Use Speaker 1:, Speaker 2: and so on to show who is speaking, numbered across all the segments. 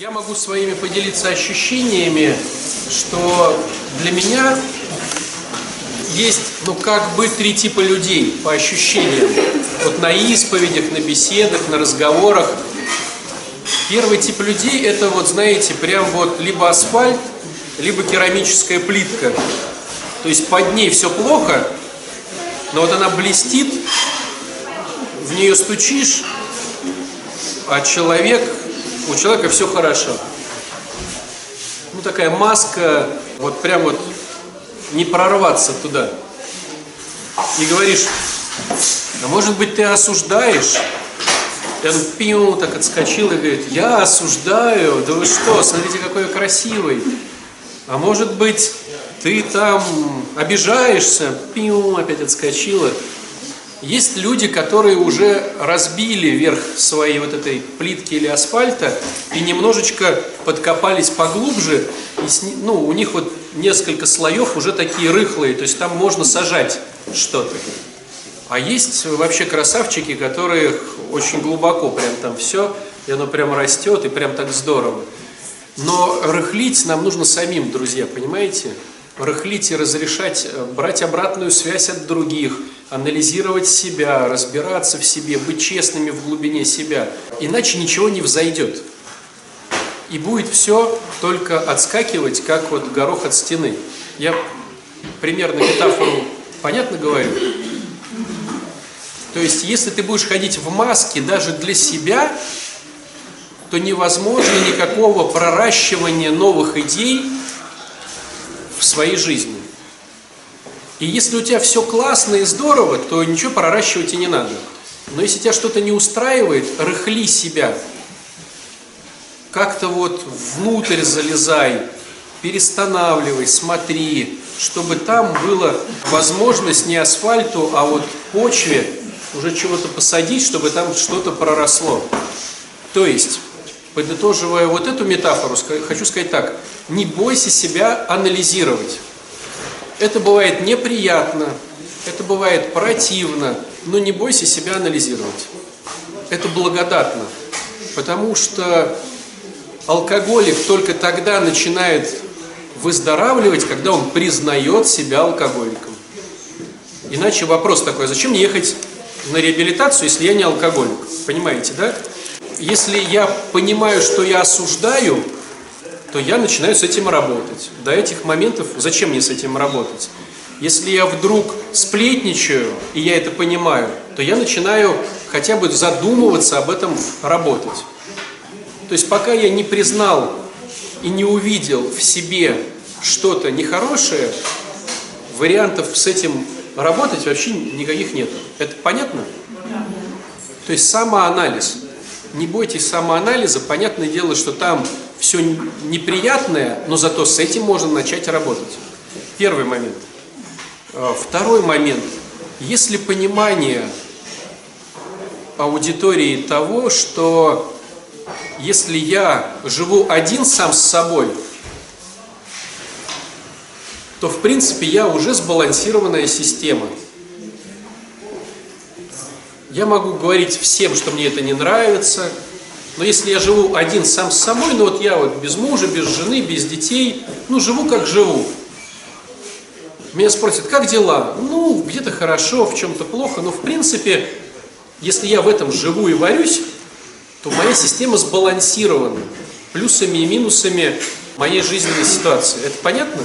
Speaker 1: Я могу своими поделиться ощущениями, что для меня есть, ну, как бы три типа людей по ощущениям. Вот на исповедях, на беседах, на разговорах. Первый тип людей это вот, знаете, прям вот либо асфальт, либо керамическая плитка. То есть под ней все плохо, но вот она блестит, в нее стучишь, а человек у человека все хорошо. Ну, такая маска, вот прям вот не прорваться туда. И говоришь, а может быть ты осуждаешь? И пиу, так отскочил и говорит, я осуждаю, да вы что, смотрите, какой я красивый. А может быть, ты там обижаешься, пиу, опять отскочила. Есть люди, которые уже разбили верх своей вот этой плитки или асфальта и немножечко подкопались поглубже, и сни, ну, у них вот несколько слоев уже такие рыхлые, то есть там можно сажать что-то. А есть вообще красавчики, которые очень глубоко прям там все, и оно прям растет, и прям так здорово. Но рыхлить нам нужно самим, друзья, понимаете? Рыхлить и разрешать, э, брать обратную связь от других – анализировать себя, разбираться в себе, быть честными в глубине себя. Иначе ничего не взойдет. И будет все только отскакивать, как вот горох от стены. Я примерно метафору понятно говорю? То есть, если ты будешь ходить в маске даже для себя, то невозможно никакого проращивания новых идей в своей жизни. И если у тебя все классно и здорово, то ничего проращивать и не надо. Но если тебя что-то не устраивает, рыхли себя. Как-то вот внутрь залезай, перестанавливай, смотри, чтобы там была возможность не асфальту, а вот почве уже чего-то посадить, чтобы там что-то проросло. То есть, подытоживая вот эту метафору, хочу сказать так, не бойся себя анализировать. Это бывает неприятно, это бывает противно, но не бойся себя анализировать. Это благодатно, потому что алкоголик только тогда начинает выздоравливать, когда он признает себя алкоголиком. Иначе вопрос такой, зачем мне ехать на реабилитацию, если я не алкоголик? Понимаете, да? Если я понимаю, что я осуждаю, то я начинаю с этим работать. До этих моментов зачем мне с этим работать? Если я вдруг сплетничаю, и я это понимаю, то я начинаю хотя бы задумываться об этом работать. То есть пока я не признал и не увидел в себе что-то нехорошее, вариантов с этим работать вообще никаких нет. Это понятно? То есть самоанализ. Не бойтесь самоанализа. Понятное дело, что там все неприятное, но зато с этим можно начать работать. Первый момент. А, второй момент. Если понимание аудитории того, что если я живу один сам с собой, то в принципе я уже сбалансированная система. Я могу говорить всем, что мне это не нравится, но если я живу один сам с собой, ну вот я вот без мужа, без жены, без детей, ну живу как живу. Меня спросят, как дела? Ну, где-то хорошо, в чем-то плохо, но в принципе, если я в этом живу и варюсь, то моя система сбалансирована плюсами и минусами моей жизненной ситуации. Это понятно?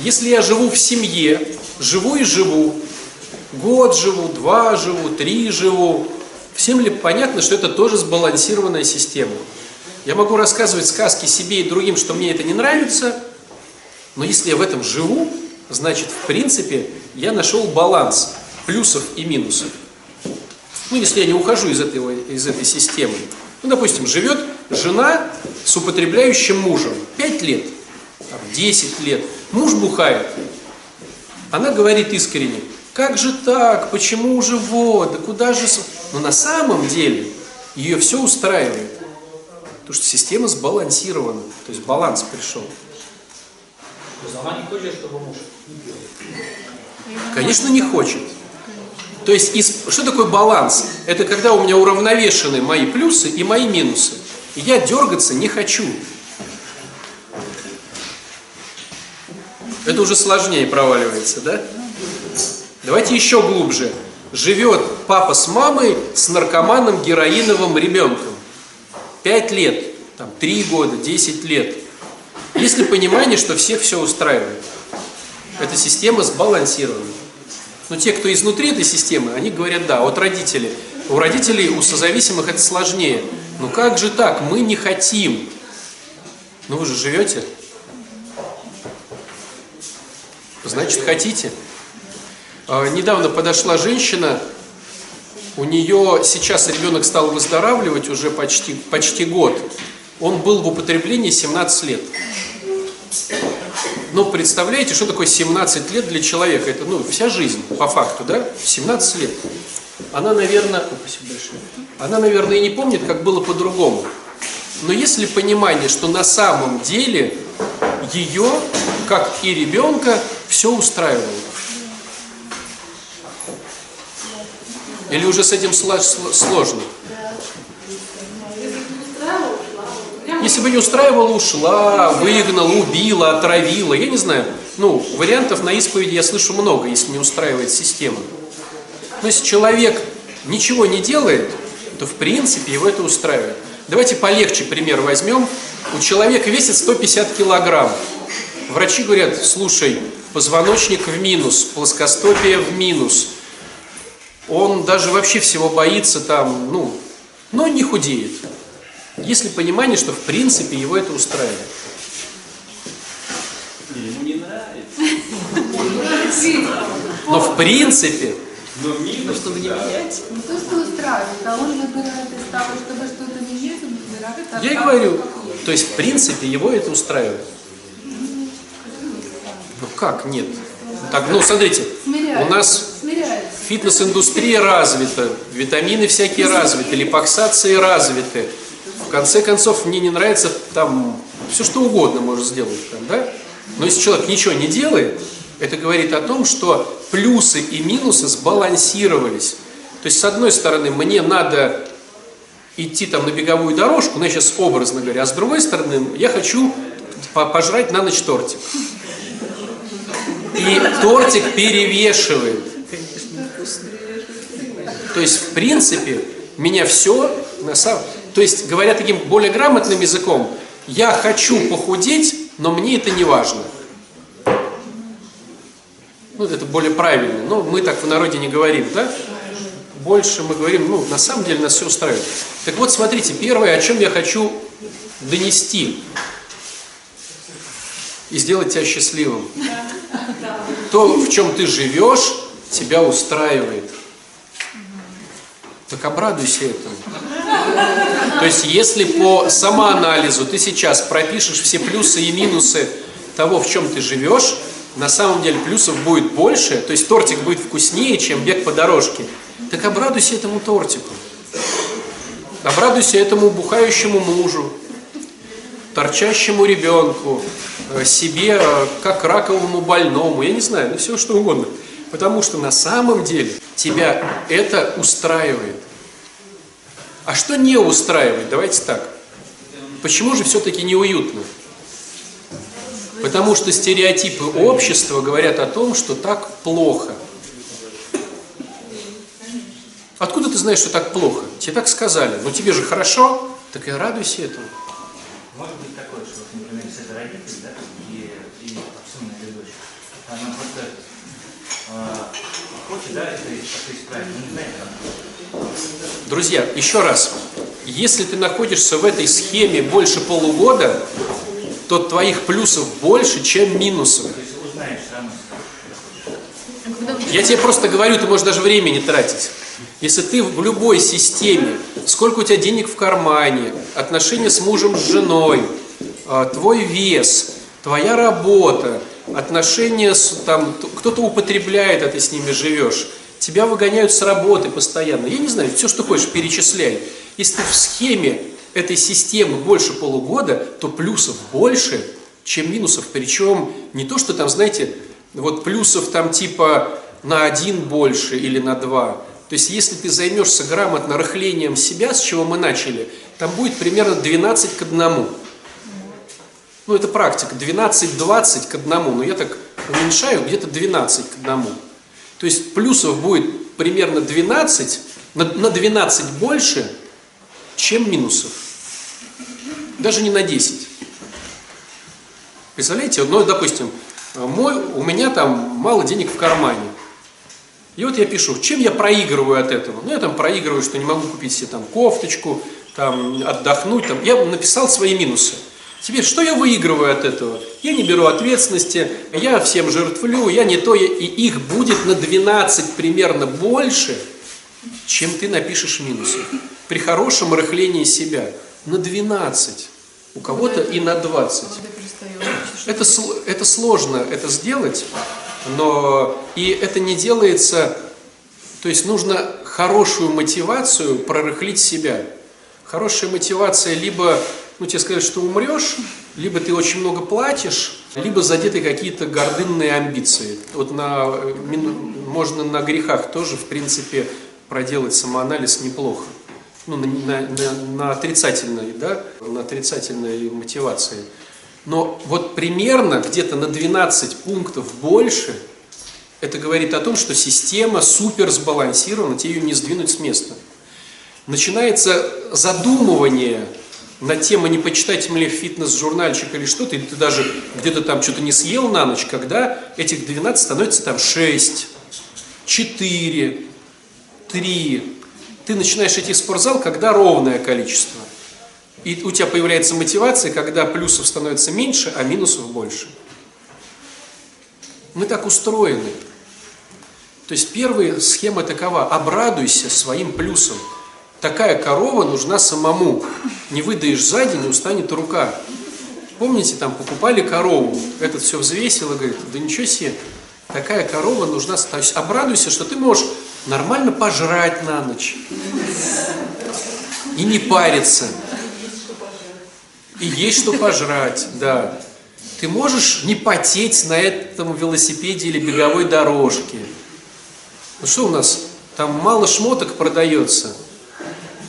Speaker 1: Если я живу в семье, живу и живу, год живу, два живу, три живу, Всем ли понятно, что это тоже сбалансированная система? Я могу рассказывать сказки себе и другим, что мне это не нравится, но если я в этом живу, значит, в принципе, я нашел баланс плюсов и минусов. Ну, если я не ухожу из, этого, из этой системы. Ну, допустим, живет жена с употребляющим мужем 5 лет, 10 лет. Муж бухает. Она говорит искренне, как же так, почему живот, да куда же... Но на самом деле ее все устраивает. Потому что система сбалансирована. То есть баланс пришел.
Speaker 2: Она не хочет, чтобы муж?
Speaker 1: Конечно, не хочет. То есть, из, что такое баланс? Это когда у меня уравновешены мои плюсы и мои минусы. И я дергаться не хочу. Это уже сложнее проваливается, да? Давайте еще глубже. Живет папа с мамой с наркоманом героиновым ребенком. Пять лет, там, три года, десять лет. Есть ли понимание, что всех все устраивает? Эта система сбалансирована. Но те, кто изнутри этой системы, они говорят, да, вот родители. У родителей, у созависимых это сложнее. Ну как же так? Мы не хотим. Ну вы же живете. Значит, хотите. А, недавно подошла женщина, у нее сейчас ребенок стал выздоравливать уже почти, почти год. Он был в употреблении 17 лет. Ну, представляете, что такое 17 лет для человека? Это, ну, вся жизнь, по факту, да? 17 лет. Она, наверное. Она, наверное, и не помнит, как было по-другому. Но есть ли понимание, что на самом деле ее, как и ребенка, все устраивало? Или уже с этим сложно? Если бы не устраивала, ушла, выгнала, убила, отравила, я не знаю. Ну, вариантов на исповеди я слышу много, если не устраивает система. Но если человек ничего не делает, то в принципе его это устраивает. Давайте полегче пример возьмем. У человека весит 150 килограмм. Врачи говорят, слушай, позвоночник в минус, плоскостопие в минус. Он даже вообще всего боится там, ну, но не худеет. Есть ли понимание, что в принципе его это устраивает?
Speaker 3: Не нравится.
Speaker 1: Но в принципе...
Speaker 3: Но минус,
Speaker 4: чтобы не менять.
Speaker 5: Не то, что устраивает, а он выбирает из того, чтобы что-то менять, он выбирает от
Speaker 1: Я и говорю,
Speaker 5: есть.
Speaker 1: то есть в принципе его это устраивает. Ну как нет? Так, ну смотрите,
Speaker 5: Смиряется,
Speaker 1: у нас фитнес-индустрия развита, витамины всякие развиты, липоксации развиты. В конце концов, мне не нравится там все что угодно может сделать, там, да? Но если человек ничего не делает, это говорит о том, что плюсы и минусы сбалансировались. То есть, с одной стороны, мне надо идти там на беговую дорожку, ну, я сейчас образно говоря, а с другой стороны, я хочу по- пожрать на ночь тортик. И тортик перевешивает. То есть, в принципе, меня все на самом... То есть, говоря таким более грамотным языком, я хочу похудеть, но мне это не важно. Ну, это более правильно. Но мы так в народе не говорим, да? Больше мы говорим, ну, на самом деле нас все устраивает. Так вот, смотрите, первое, о чем я хочу донести и сделать тебя счастливым. То, в чем ты живешь, тебя устраивает. Так обрадуйся этому. То есть, если по самоанализу ты сейчас пропишешь все плюсы и минусы того, в чем ты живешь, на самом деле плюсов будет больше, то есть тортик будет вкуснее, чем бег по дорожке, так обрадуйся этому тортику. Обрадуйся этому бухающему мужу, торчащему ребенку, э, себе э, как раковому больному, я не знаю, ну все что угодно. Потому что на самом деле тебя это устраивает. А что не устраивает? Давайте так. Почему же все-таки неуютно? Потому что стереотипы общества говорят о том, что так плохо. Откуда ты знаешь, что так плохо? Тебе так сказали. Но тебе же хорошо, так и радуйся этому.
Speaker 2: Может быть такое, что, например, если это родитель, да, и, и сын или дочь, она просто э, хочет, да, это как-то исправить, но не знает, как.
Speaker 1: Друзья, еще раз. Если ты находишься в этой схеме больше полугода, то твоих плюсов больше, чем минусов.
Speaker 2: То есть узнаешь все равно.
Speaker 1: Я тебе просто говорю, ты можешь даже времени тратить. Если ты в любой системе, сколько у тебя денег в кармане, отношения с мужем, с женой, а, твой вес, твоя работа, отношения с, там, кто-то употребляет, а ты с ними живешь, тебя выгоняют с работы постоянно. Я не знаю, все, что хочешь, перечисляй. Если ты в схеме этой системы больше полугода, то плюсов больше, чем минусов. Причем не то, что там, знаете, вот плюсов там типа на один больше или на два. То есть, если ты займешься грамотно рыхлением себя, с чего мы начали, там будет примерно 12 к 1. Ну, это практика. 12-20 к 1. Но я так уменьшаю где-то 12 к 1. То есть плюсов будет примерно 12, на, на 12 больше, чем минусов. Даже не на 10. Представляете, ну, допустим, мой, у меня там мало денег в кармане. И вот я пишу, чем я проигрываю от этого? Ну, я там проигрываю, что не могу купить себе там кофточку, там, отдохнуть. Там. Я написал свои минусы. Теперь, что я выигрываю от этого? Я не беру ответственности, я всем жертвлю, я не то, и их будет на 12 примерно больше, чем ты напишешь минусы. При хорошем рыхлении себя. На 12. У кого-то и на 20. Это, это сложно это сделать, но и это не делается, то есть нужно хорошую мотивацию прорыхлить себя. Хорошая мотивация либо, ну тебе сказать, что умрешь, либо ты очень много платишь, либо задеты какие-то гордынные амбиции. Вот на, можно на грехах тоже, в принципе, проделать самоанализ неплохо. Ну, на, на, на, на отрицательной, да, на отрицательной мотивации. Но вот примерно где-то на 12 пунктов больше, это говорит о том, что система супер сбалансирована, тебе ее не сдвинуть с места. Начинается задумывание на тему, не почитать ли фитнес-журнальчик или что-то, или ты даже где-то там что-то не съел на ночь, когда этих 12 становится там 6, 4, 3. Ты начинаешь идти в спортзал, когда ровное количество. И у тебя появляется мотивация, когда плюсов становится меньше, а минусов больше. Мы так устроены. То есть первая схема такова. Обрадуйся своим плюсом. Такая корова нужна самому. Не выдаешь сзади, не устанет рука. Помните, там покупали корову, этот все взвесил и говорит, да ничего себе, такая корова нужна. То есть обрадуйся, что ты можешь нормально пожрать на ночь. И не париться. И есть что пожрать, да. Ты можешь не потеть на этом велосипеде или беговой дорожке. Ну что у нас, там мало шмоток продается.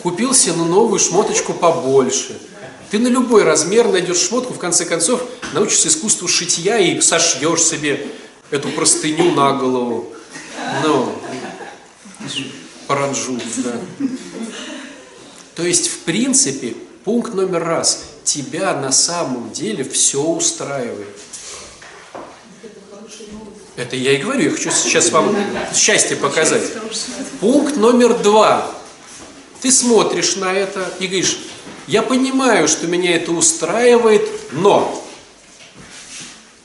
Speaker 1: Купил себе ну, новую шмоточку побольше. Ты на любой размер найдешь шмотку, в конце концов научишься искусству шитья и сошьешь себе эту простыню на голову. Ну, паранжу, да. То есть, в принципе, пункт номер раз – тебя на самом деле все устраивает. Это я и говорю, я хочу сейчас вам счастье показать. Пункт номер два. Ты смотришь на это и говоришь, я понимаю, что меня это устраивает, но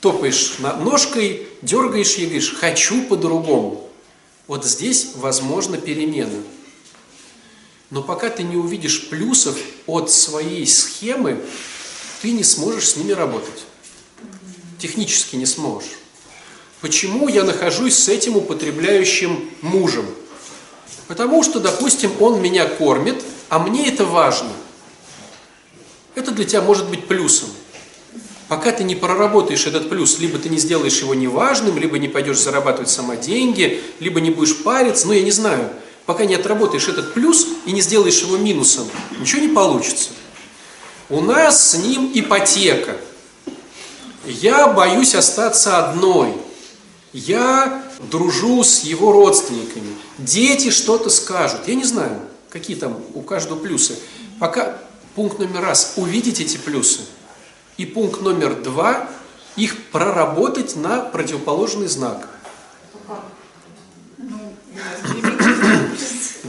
Speaker 1: топаешь ножкой, дергаешь и говоришь, хочу по-другому. Вот здесь возможна перемена. Но пока ты не увидишь плюсов от своей схемы, ты не сможешь с ними работать. Технически не сможешь. Почему я нахожусь с этим употребляющим мужем? Потому что, допустим, он меня кормит, а мне это важно. Это для тебя может быть плюсом. Пока ты не проработаешь этот плюс, либо ты не сделаешь его неважным, либо не пойдешь зарабатывать сама деньги, либо не будешь париться, ну я не знаю – пока не отработаешь этот плюс и не сделаешь его минусом, ничего не получится. У нас с ним ипотека. Я боюсь остаться одной. Я дружу с его родственниками. Дети что-то скажут. Я не знаю, какие там у каждого плюсы. Пока пункт номер раз – увидеть эти плюсы. И пункт номер два – их проработать на противоположный знак.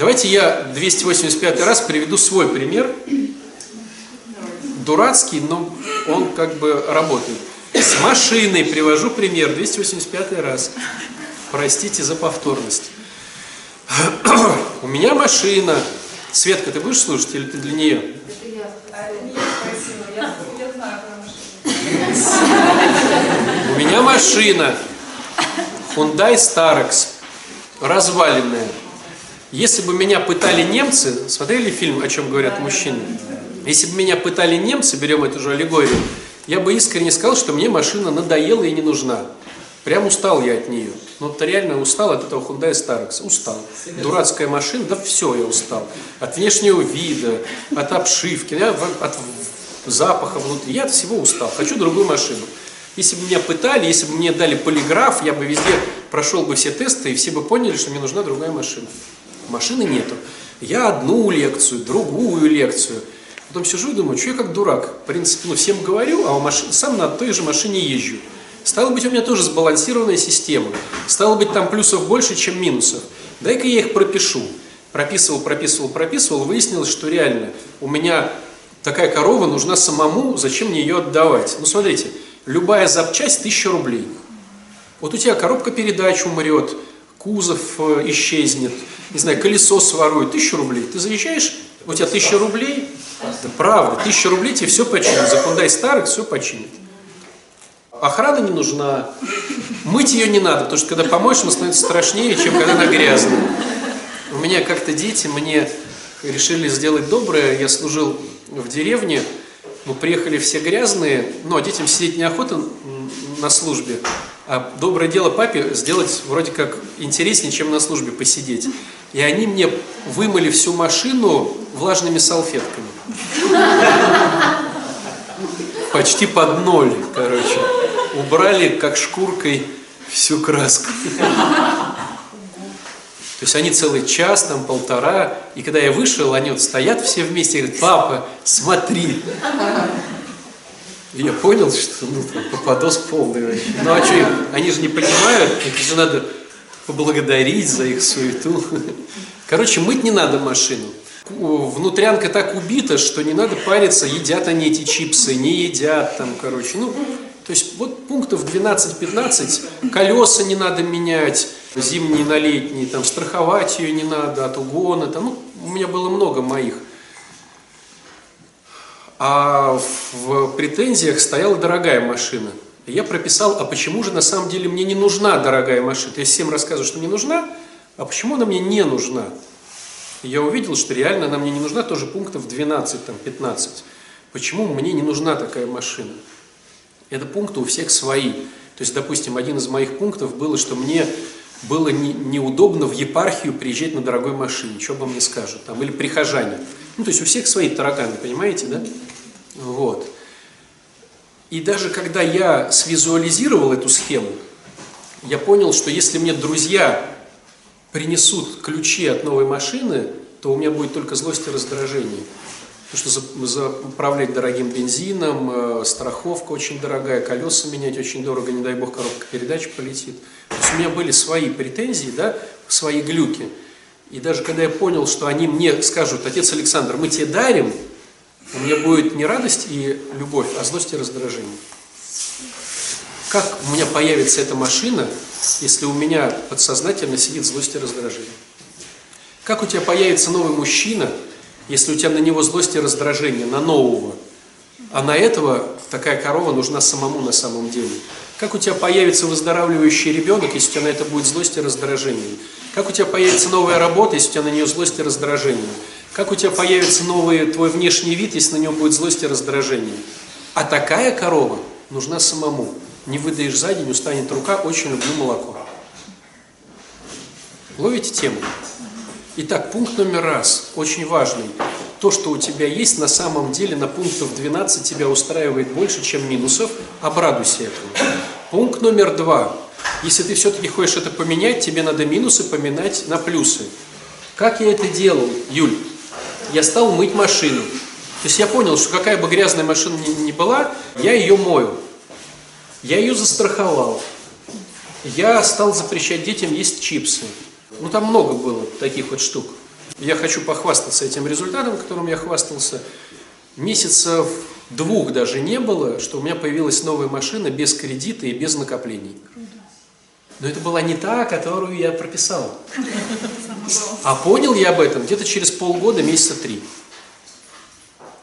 Speaker 1: Давайте я 285 раз приведу свой пример. Дурацкий, но он как бы работает. С машиной привожу пример 285 раз. Простите за повторность. У меня машина. Светка, ты будешь слушать или ты для нее? У меня машина Hyundai Starex разваленная. Если бы меня пытали немцы, смотрели фильм «О чем говорят мужчины»? Если бы меня пытали немцы, берем эту же аллегорию, я бы искренне сказал, что мне машина надоела и не нужна. Прям устал я от нее. Ну, вот реально устал от этого Hyundai Starex. Устал. Дурацкая машина, да все, я устал. От внешнего вида, от обшивки, от запаха внутри. Я от всего устал. Хочу другую машину. Если бы меня пытали, если бы мне дали полиграф, я бы везде прошел бы все тесты, и все бы поняли, что мне нужна другая машина. Машины нету. Я одну лекцию, другую лекцию. Потом сижу и думаю, что я как дурак. В принципе, ну, всем говорю, а у машин- сам на той же машине езжу. Стало быть, у меня тоже сбалансированная система. Стало быть, там плюсов больше, чем минусов. Дай-ка я их пропишу. Прописывал, прописывал, прописывал. Выяснилось, что реально у меня такая корова нужна самому, зачем мне ее отдавать? Ну, смотрите, любая запчасть 1000 рублей. Вот у тебя коробка передач умрет, кузов э, исчезнет, не знаю, колесо сворует, тысячу рублей. Ты заезжаешь, у тебя тысяча рублей, да правда, тысяча рублей тебе все починит. За Hyundai старых все починит. Охрана не нужна, мыть ее не надо, потому что когда помоешь, она становится страшнее, чем когда она грязная. У меня как-то дети мне решили сделать доброе, я служил в деревне, мы приехали все грязные, но детям сидеть неохота на службе, а доброе дело папе сделать вроде как интереснее, чем на службе посидеть. И они мне вымыли всю машину влажными салфетками. Почти под ноль, короче. Убрали как шкуркой всю краску. То есть они целый час, там полтора, и когда я вышел, они вот стоят все вместе и говорят, папа, смотри. И я понял, что ну, попадос полный вообще. Ну а что, они же не понимают, их же надо поблагодарить за их суету. Короче, мыть не надо машину. Внутрянка так убита, что не надо париться, едят они эти чипсы, не едят там, короче. Ну, то есть вот пунктов 12-15, колеса не надо менять, зимние на летние, там страховать ее не надо от угона, там, ну, у меня было много моих. А в претензиях стояла дорогая машина. Я прописал, а почему же на самом деле мне не нужна дорогая машина? Есть всем рассказываю, что мне нужна, а почему она мне не нужна? Я увидел, что реально она мне не нужна, тоже пунктов 12, там, 15. Почему мне не нужна такая машина? Это пункты у всех свои. То есть, допустим, один из моих пунктов было, что мне было не- неудобно в епархию приезжать на дорогой машине, что обо мне скажут, там, или прихожане. Ну, то есть у всех свои тараканы, понимаете, да? Вот. И даже когда я свизуализировал эту схему, я понял, что если мне друзья принесут ключи от новой машины, то у меня будет только злость и раздражение. Потому что за- заправлять дорогим бензином, э, страховка очень дорогая, колеса менять очень дорого, не дай бог коробка передач полетит. То есть у меня были свои претензии, да, свои глюки. И даже когда я понял, что они мне скажут, отец Александр, мы тебе дарим, у меня будет не радость и любовь, а злость и раздражение. Как у меня появится эта машина, если у меня подсознательно сидит злость и раздражение? Как у тебя появится новый мужчина, если у тебя на него злость и раздражение, на нового? А на этого такая корова нужна самому на самом деле. Как у тебя появится выздоравливающий ребенок, если у тебя на это будет злость и раздражение? Как у тебя появится новая работа, если у тебя на нее злость и раздражение? Как у тебя появится новый твой внешний вид, если на нем будет злость и раздражение? А такая корова нужна самому. Не выдаешь за день, устанет рука, очень люблю молоко. Ловите тему? Итак, пункт номер раз, очень важный. То, что у тебя есть, на самом деле на пунктов 12 тебя устраивает больше, чем минусов. Обрадуйся этому. Пункт номер два. Если ты все-таки хочешь это поменять, тебе надо минусы поменять на плюсы. Как я это делал, Юль? Я стал мыть машину. То есть я понял, что какая бы грязная машина ни, ни была, я ее мою. Я ее застраховал. Я стал запрещать детям есть чипсы. Ну, там много было таких вот штук. Я хочу похвастаться этим результатом, которым я хвастался. Месяцев двух даже не было, что у меня появилась новая машина без кредита и без накоплений. Но это была не та, которую я прописал. А понял я об этом где-то через полгода, месяца три.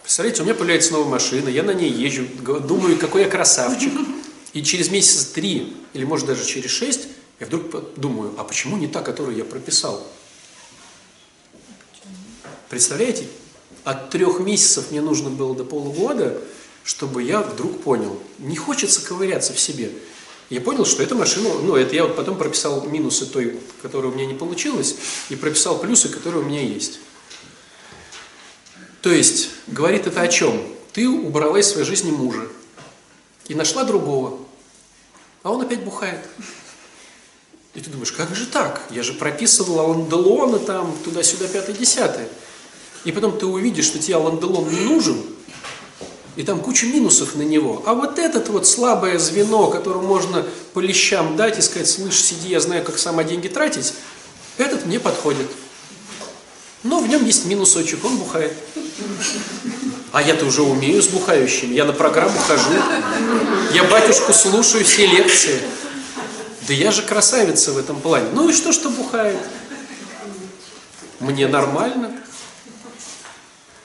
Speaker 1: Представляете, у меня появляется новая машина, я на ней езжу, думаю, какой я красавчик. И через месяца три, или может даже через шесть, я вдруг думаю, а почему не та, которую я прописал? Представляете, от трех месяцев мне нужно было до полугода, чтобы я вдруг понял, не хочется ковыряться в себе. Я понял, что эта машина, ну, это я вот потом прописал минусы той, которая у меня не получилась, и прописал плюсы, которые у меня есть. То есть, говорит это о чем? Ты убрала из своей жизни мужа и нашла другого, а он опять бухает. И ты думаешь, как же так? Я же прописывала ланделоны там, туда-сюда, пятое, десятое. И потом ты увидишь, что тебе ланделон не нужен, и там куча минусов на него. А вот этот вот слабое звено, которому можно по лещам дать и сказать, слышь, сиди, я знаю, как сама деньги тратить, этот мне подходит. Но в нем есть минусочек, он бухает. А я-то уже умею с бухающими, я на программу хожу, я батюшку слушаю все лекции. Да я же красавица в этом плане. Ну и что, что бухает? Мне нормально.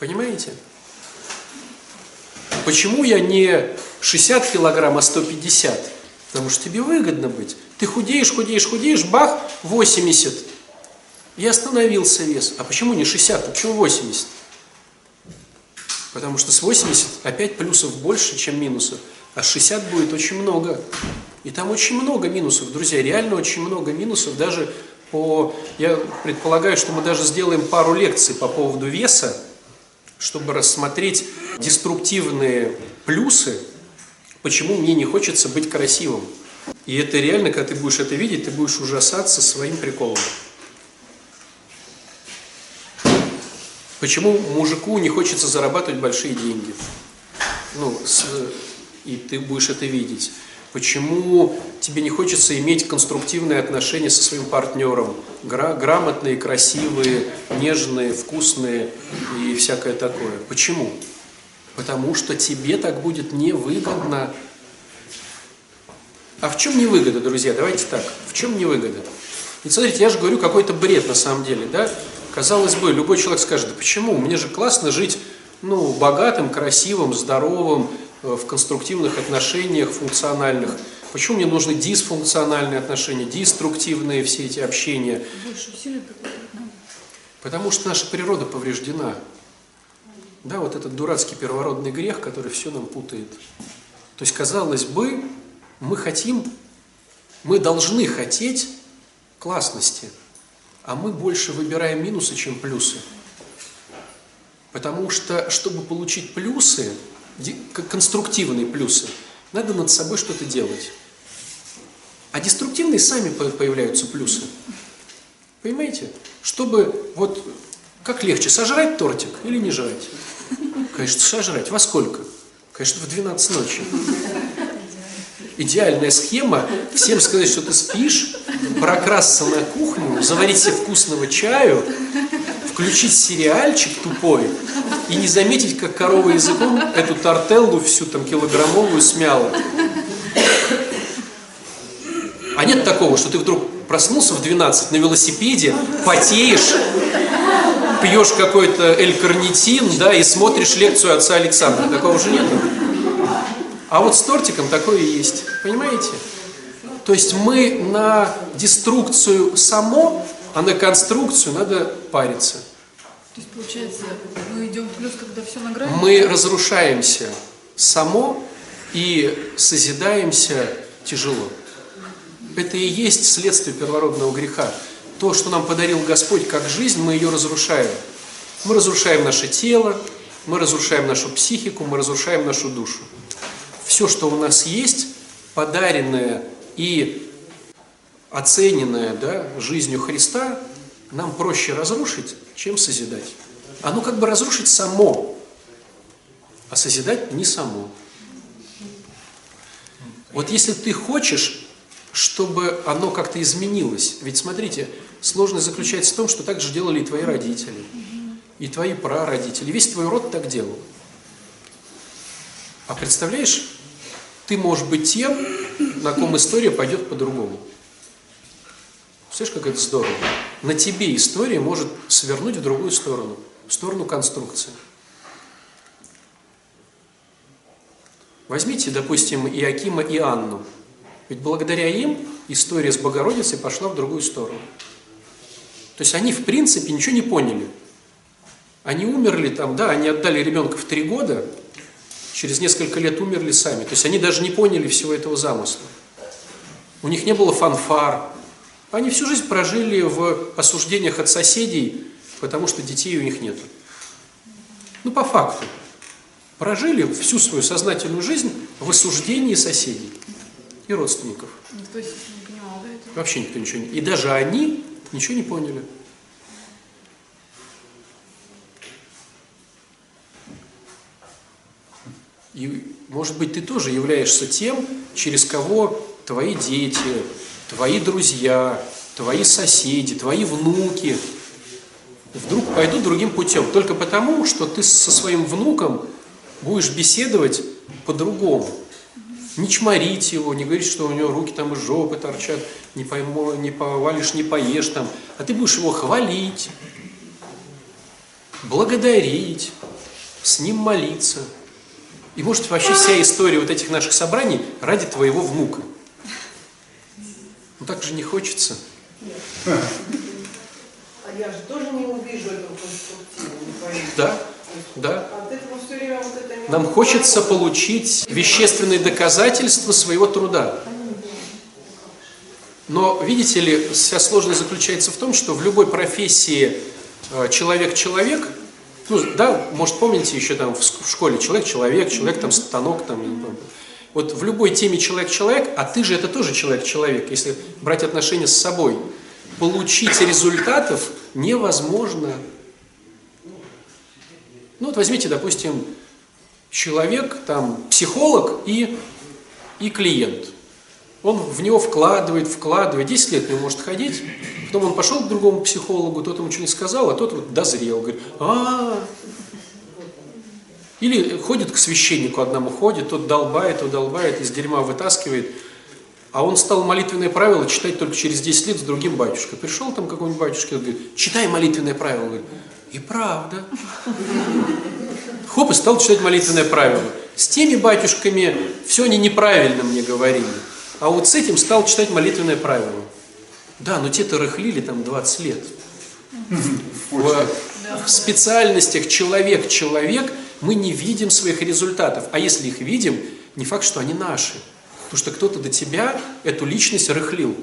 Speaker 1: Понимаете? Почему я не 60 килограмм, а 150? Потому что тебе выгодно быть. Ты худеешь, худеешь, худеешь, бах, 80. И остановился вес. А почему не 60, а почему 80? Потому что с 80 опять плюсов больше, чем минусов. А 60 будет очень много. И там очень много минусов, друзья, реально очень много минусов, даже по, я предполагаю, что мы даже сделаем пару лекций по поводу веса, чтобы рассмотреть деструктивные плюсы, почему мне не хочется быть красивым. И это реально, когда ты будешь это видеть, ты будешь ужасаться своим приколом. Почему мужику не хочется зарабатывать большие деньги? Ну, с, и ты будешь это видеть. Почему тебе не хочется иметь конструктивные отношения со своим партнером? Гра грамотные, красивые, нежные, вкусные и всякое такое. Почему? Потому что тебе так будет невыгодно. А в чем невыгода, друзья? Давайте так. В чем невыгода? И смотрите, я же говорю какой-то бред на самом деле, да? Казалось бы, любой человек скажет, да почему? Мне же классно жить, ну, богатым, красивым, здоровым, Э, в конструктивных отношениях, функциональных. Почему мне нужны дисфункциональные отношения, деструктивные все эти общения? Потому что наша природа повреждена. Да, вот этот дурацкий первородный грех, который все нам путает. То есть, казалось бы, мы хотим, мы должны хотеть классности, а мы больше выбираем минусы, чем плюсы. Потому что, чтобы получить плюсы, конструктивные плюсы, надо над собой что-то делать. А деструктивные сами появляются плюсы. Понимаете? Чтобы вот как легче, сожрать тортик или не жрать? Конечно, сожрать. Во сколько? Конечно, в 12 ночи. Идеальная схема – всем сказать, что ты спишь, прокрасться на кухню, заварить себе вкусного чаю, включить сериальчик тупой и не заметить, как корова языком эту тортеллу всю там килограммовую смяла. А нет такого, что ты вдруг проснулся в 12 на велосипеде, потеешь, пьешь какой-то эль-карнитин, да, и смотришь лекцию отца Александра. Такого же нет. А вот с тортиком такое и есть. Понимаете? То есть мы на деструкцию само, а на конструкцию надо париться.
Speaker 5: То есть, получается, мы идем в плюс, когда все на грани?
Speaker 1: Мы разрушаемся само и созидаемся тяжело. Это и есть следствие первородного греха. То, что нам подарил Господь как жизнь, мы ее разрушаем. Мы разрушаем наше тело, мы разрушаем нашу психику, мы разрушаем нашу душу. Все, что у нас есть, подаренное и оцененное да, жизнью Христа, нам проще разрушить, чем созидать. Оно как бы разрушить само, а созидать не само. Вот если ты хочешь, чтобы оно как-то изменилось, ведь смотрите, сложность заключается в том, что так же делали и твои родители, и твои прародители, весь твой род так делал. А представляешь, ты можешь быть тем, на ком история пойдет по-другому. Слышишь, как это здорово? На тебе история может свернуть в другую сторону, в сторону конструкции. Возьмите, допустим, Иакима и Анну. Ведь благодаря им история с Богородицей пошла в другую сторону. То есть они, в принципе, ничего не поняли. Они умерли там, да, они отдали ребенка в три года, через несколько лет умерли сами. То есть они даже не поняли всего этого замысла. у них не было фанфар. Они всю жизнь прожили в осуждениях от соседей, потому что детей у них нет. Ну, по факту. Прожили всю свою сознательную жизнь в осуждении соседей и родственников.
Speaker 5: Никто не понимал, да, это?
Speaker 1: Вообще никто ничего не... И даже они ничего не поняли. И, может быть, ты тоже являешься тем, через кого твои дети, твои друзья, твои соседи, твои внуки вдруг пойдут другим путем. Только потому, что ты со своим внуком будешь беседовать по-другому. Не чморить его, не говорить, что у него руки там из жопы торчат, не, пойму, не повалишь, не поешь там. А ты будешь его хвалить, благодарить, с ним молиться. И может вообще вся история вот этих наших собраний ради твоего внука. Ну так же не хочется.
Speaker 4: А я же тоже не увижу этого конструктива, не пойму.
Speaker 1: Да, да.
Speaker 4: Не
Speaker 1: Нам хочется получить вещественные доказательства своего труда. Но, видите ли, вся сложность заключается в том, что в любой профессии э, человек-человек, ну, да, может, помните еще там в школе человек-человек, человек там станок, там, я не помню. Вот в любой теме человек-человек, а ты же это тоже человек-человек, если брать отношения с собой, получить результатов невозможно. Ну вот возьмите, допустим, человек, там, психолог и, и клиент. Он в него вкладывает, вкладывает, 10 лет не может ходить, потом он пошел к другому психологу, тот ему что-нибудь сказал, а тот вот дозрел, говорит, а, или ходит к священнику одному, ходит, тот долбает, тот долбает, из дерьма вытаскивает, а он стал молитвенное правило читать только через 10 лет с другим батюшкой. Пришел там какой-нибудь батюшка, говорит, читай молитвенное правило. Говорит, и правда. Хоп, и стал читать молитвенное правило. С теми батюшками все они неправильно мне говорили. А вот с этим стал читать молитвенное правило. Да, но те-то рыхлили там 20 лет. В, в специальностях человек-человек мы не видим своих результатов. А если их видим, не факт, что они наши. Потому что кто-то до тебя эту личность рыхлил.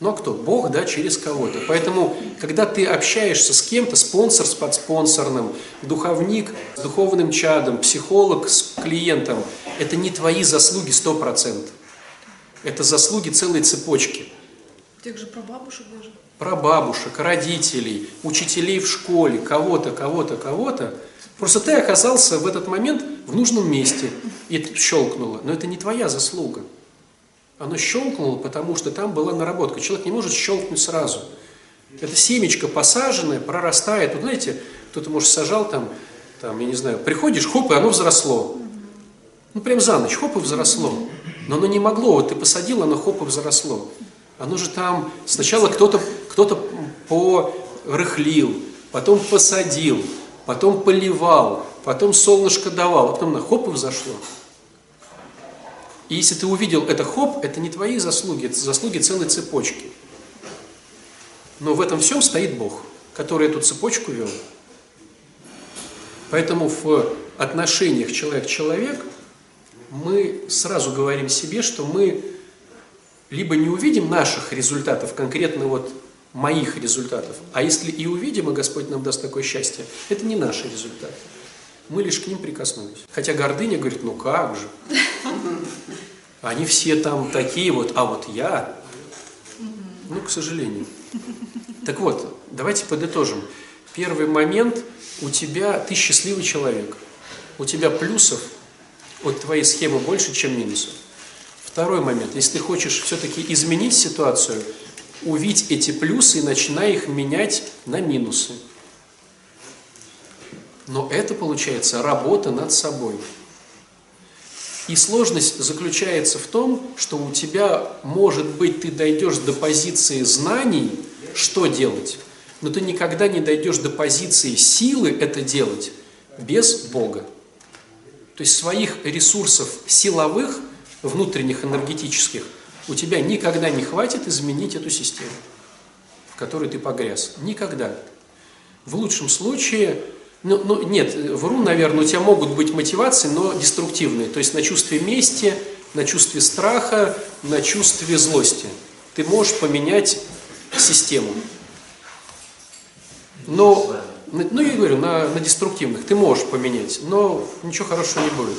Speaker 1: А кто? Бог, да, через кого-то. Поэтому, когда ты общаешься с кем-то, спонсор с подспонсорным, духовник с духовным чадом, психолог с клиентом, это не твои заслуги 100%. Это заслуги целой цепочки.
Speaker 5: Тех же прабабушек даже.
Speaker 1: Про бабушек, родителей, учителей в школе, кого-то, кого-то, кого-то. Просто ты оказался в этот момент в нужном месте, и это щелкнуло. Но это не твоя заслуга. Оно щелкнуло, потому что там была наработка. Человек не может щелкнуть сразу. Это семечко посаженное, прорастает. Вот знаете, кто-то, может, сажал там, там, я не знаю, приходишь, хоп, и оно взросло. Ну, прям за ночь, хоп, и взросло. Но оно не могло, вот ты посадил, оно хоп, и взросло. Оно же там сначала кто-то кто порыхлил, потом посадил, потом поливал, потом солнышко давал, а потом на хоп и взошло. И если ты увидел это хоп, это не твои заслуги, это заслуги целой цепочки. Но в этом всем стоит Бог, который эту цепочку вел. Поэтому в отношениях человек-человек мы сразу говорим себе, что мы либо не увидим наших результатов, конкретно вот моих результатов, а если и увидим, и Господь нам даст такое счастье, это не наши результаты. Мы лишь к ним прикоснулись. Хотя гордыня говорит, ну как же. Они все там такие вот, а вот я. Ну, к сожалению. Так вот, давайте подытожим. Первый момент, у тебя, ты счастливый человек. У тебя плюсов от твоей схемы больше, чем минусов. Второй момент, если ты хочешь все-таки изменить ситуацию, увидь эти плюсы и начинай их менять на минусы. Но это получается работа над собой. И сложность заключается в том, что у тебя, может быть, ты дойдешь до позиции знаний, что делать, но ты никогда не дойдешь до позиции силы это делать без Бога. То есть своих ресурсов силовых, внутренних, энергетических, у тебя никогда не хватит изменить эту систему, в которой ты погряз. Никогда. В лучшем случае, ну, ну нет, вру, наверное, у тебя могут быть мотивации, но деструктивные. То есть на чувстве мести, на чувстве страха, на чувстве злости. Ты можешь поменять систему. Но, ну я говорю, на, на деструктивных ты можешь поменять, но ничего хорошего не будет.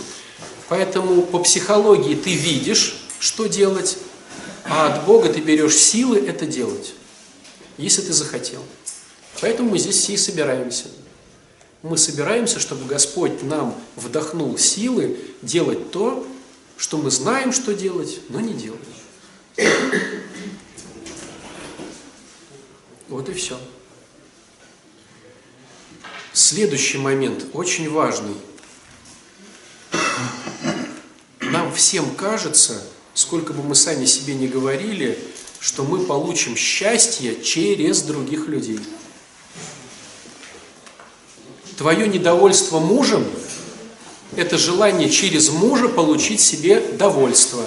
Speaker 1: Поэтому по психологии ты видишь, что делать, а от Бога ты берешь силы это делать, если ты захотел. Поэтому мы здесь все и собираемся. Мы собираемся, чтобы Господь нам вдохнул силы делать то, что мы знаем, что делать, но не делаем. Вот и все. Следующий момент, очень важный. Нам всем кажется, сколько бы мы сами себе не говорили, что мы получим счастье через других людей. Твое недовольство мужем – это желание через мужа получить себе довольство.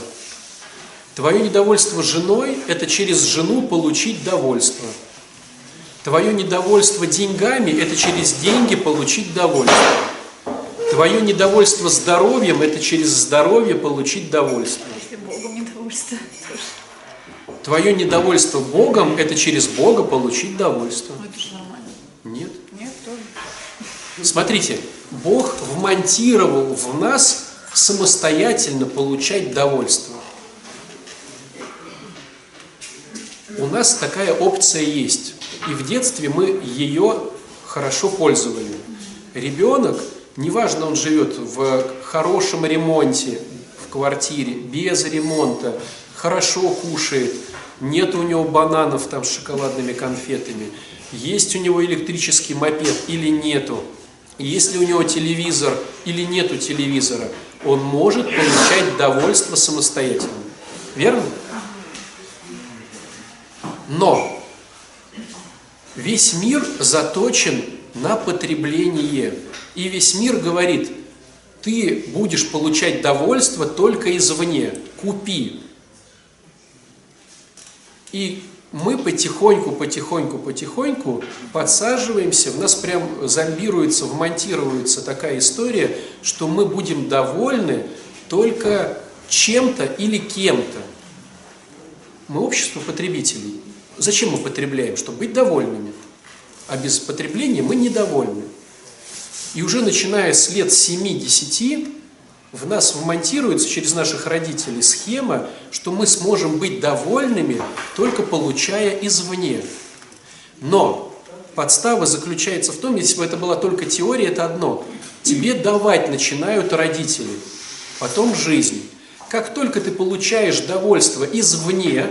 Speaker 1: Твое недовольство женой – это через жену получить довольство. Твое недовольство деньгами – это через деньги получить довольство. Твое недовольство здоровьем – это через здоровье получить довольство.
Speaker 5: Богом недовольство.
Speaker 1: Твое недовольство Богом – это через Бога получить довольство.
Speaker 5: Это же нормально.
Speaker 1: Нет.
Speaker 5: Нет, тоже.
Speaker 1: Смотрите, Бог вмонтировал в нас самостоятельно получать довольство. У нас такая опция есть. И в детстве мы ее хорошо пользовали. Ребенок, неважно, он живет в хорошем ремонте, в квартире, без ремонта, хорошо кушает, нет у него бананов там с шоколадными конфетами, есть у него электрический мопед или нету, есть ли у него телевизор или нету телевизора, он может получать довольство самостоятельно. Верно? Но весь мир заточен на потребление. И весь мир говорит, ты будешь получать довольство только извне, купи. И мы потихоньку, потихоньку, потихоньку подсаживаемся, в нас прям зомбируется, вмонтируется такая история, что мы будем довольны только чем-то или кем-то. Мы общество потребителей. Зачем мы потребляем? Чтобы быть довольными. А без потребления мы недовольны. И уже начиная с лет 7-10 в нас вмонтируется через наших родителей схема, что мы сможем быть довольными, только получая извне. Но подстава заключается в том, если бы это была только теория, это одно. Тебе давать начинают родители, потом жизнь. Как только ты получаешь довольство извне,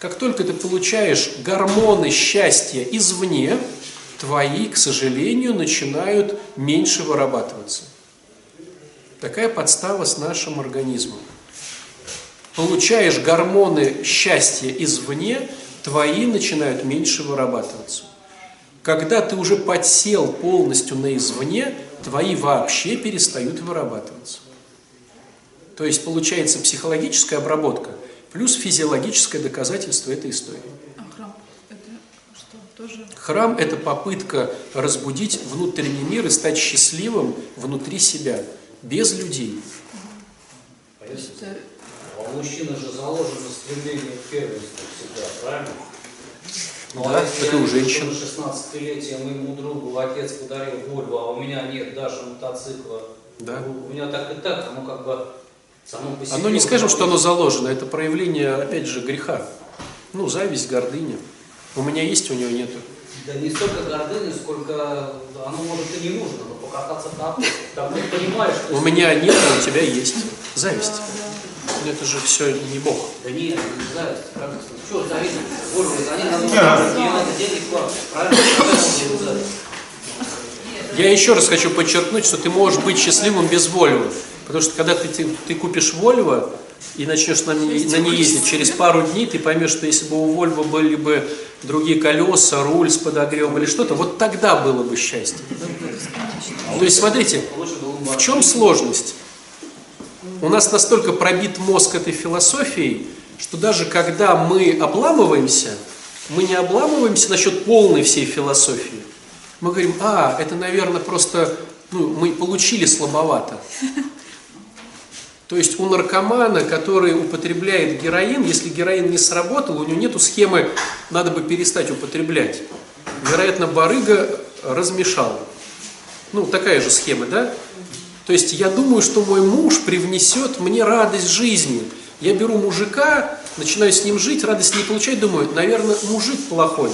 Speaker 1: как только ты получаешь гормоны счастья извне, твои, к сожалению, начинают меньше вырабатываться. Такая подстава с нашим организмом. Получаешь гормоны счастья извне, твои начинают меньше вырабатываться. Когда ты уже подсел полностью на извне, твои вообще перестают вырабатываться. То есть получается психологическая обработка плюс физиологическое доказательство этой истории.
Speaker 5: А храм это что? Тоже?
Speaker 1: Храм – это попытка разбудить внутренний мир и стать счастливым внутри себя, без людей.
Speaker 5: Это
Speaker 6: А у мужчины же заложено стремление к первенству всегда, правильно? Ну,
Speaker 1: Да,
Speaker 6: а
Speaker 1: так и у женщин.
Speaker 6: что На 16-летие моему другу отец подарил Вольво, а у меня нет даже мотоцикла.
Speaker 1: Да.
Speaker 6: У меня так и так, оно как бы само по себе...
Speaker 1: Оно не скажем, что оно заложено, это проявление, опять же, греха. Ну, зависть, гордыня. У меня есть, у него нету.
Speaker 6: Да не столько гордыни, сколько оно может и не нужно, но покататься так, там ты понимаешь, что...
Speaker 1: У меня нет, а у тебя есть. Зависть. Но это же все не Бог.
Speaker 6: Да нет, не зависть. Как? Что завидно? Вольво, за ней надо надо денег платить, правильно? Зависть?
Speaker 1: Я еще раз хочу подчеркнуть, что ты можешь быть счастливым без Вольво. Потому что когда ты, ты, ты купишь Вольво и начнешь на, на ней ездить, через пару дней ты поймешь, что если бы у Вольво были бы другие колеса, руль с подогревом или что-то, вот тогда было бы счастье. То есть, смотрите, в чем сложность? У нас настолько пробит мозг этой философией, что даже когда мы обламываемся, мы не обламываемся насчет полной всей философии. Мы говорим, а, это, наверное, просто ну, мы получили слабовато. То есть у наркомана, который употребляет героин, если героин не сработал, у него нету схемы «надо бы перестать употреблять». Вероятно, барыга размешал. Ну, такая же схема, да? То есть я думаю, что мой муж привнесет мне радость жизни. Я беру мужика, начинаю с ним жить, радость не получать, думаю, наверное, мужик плохой.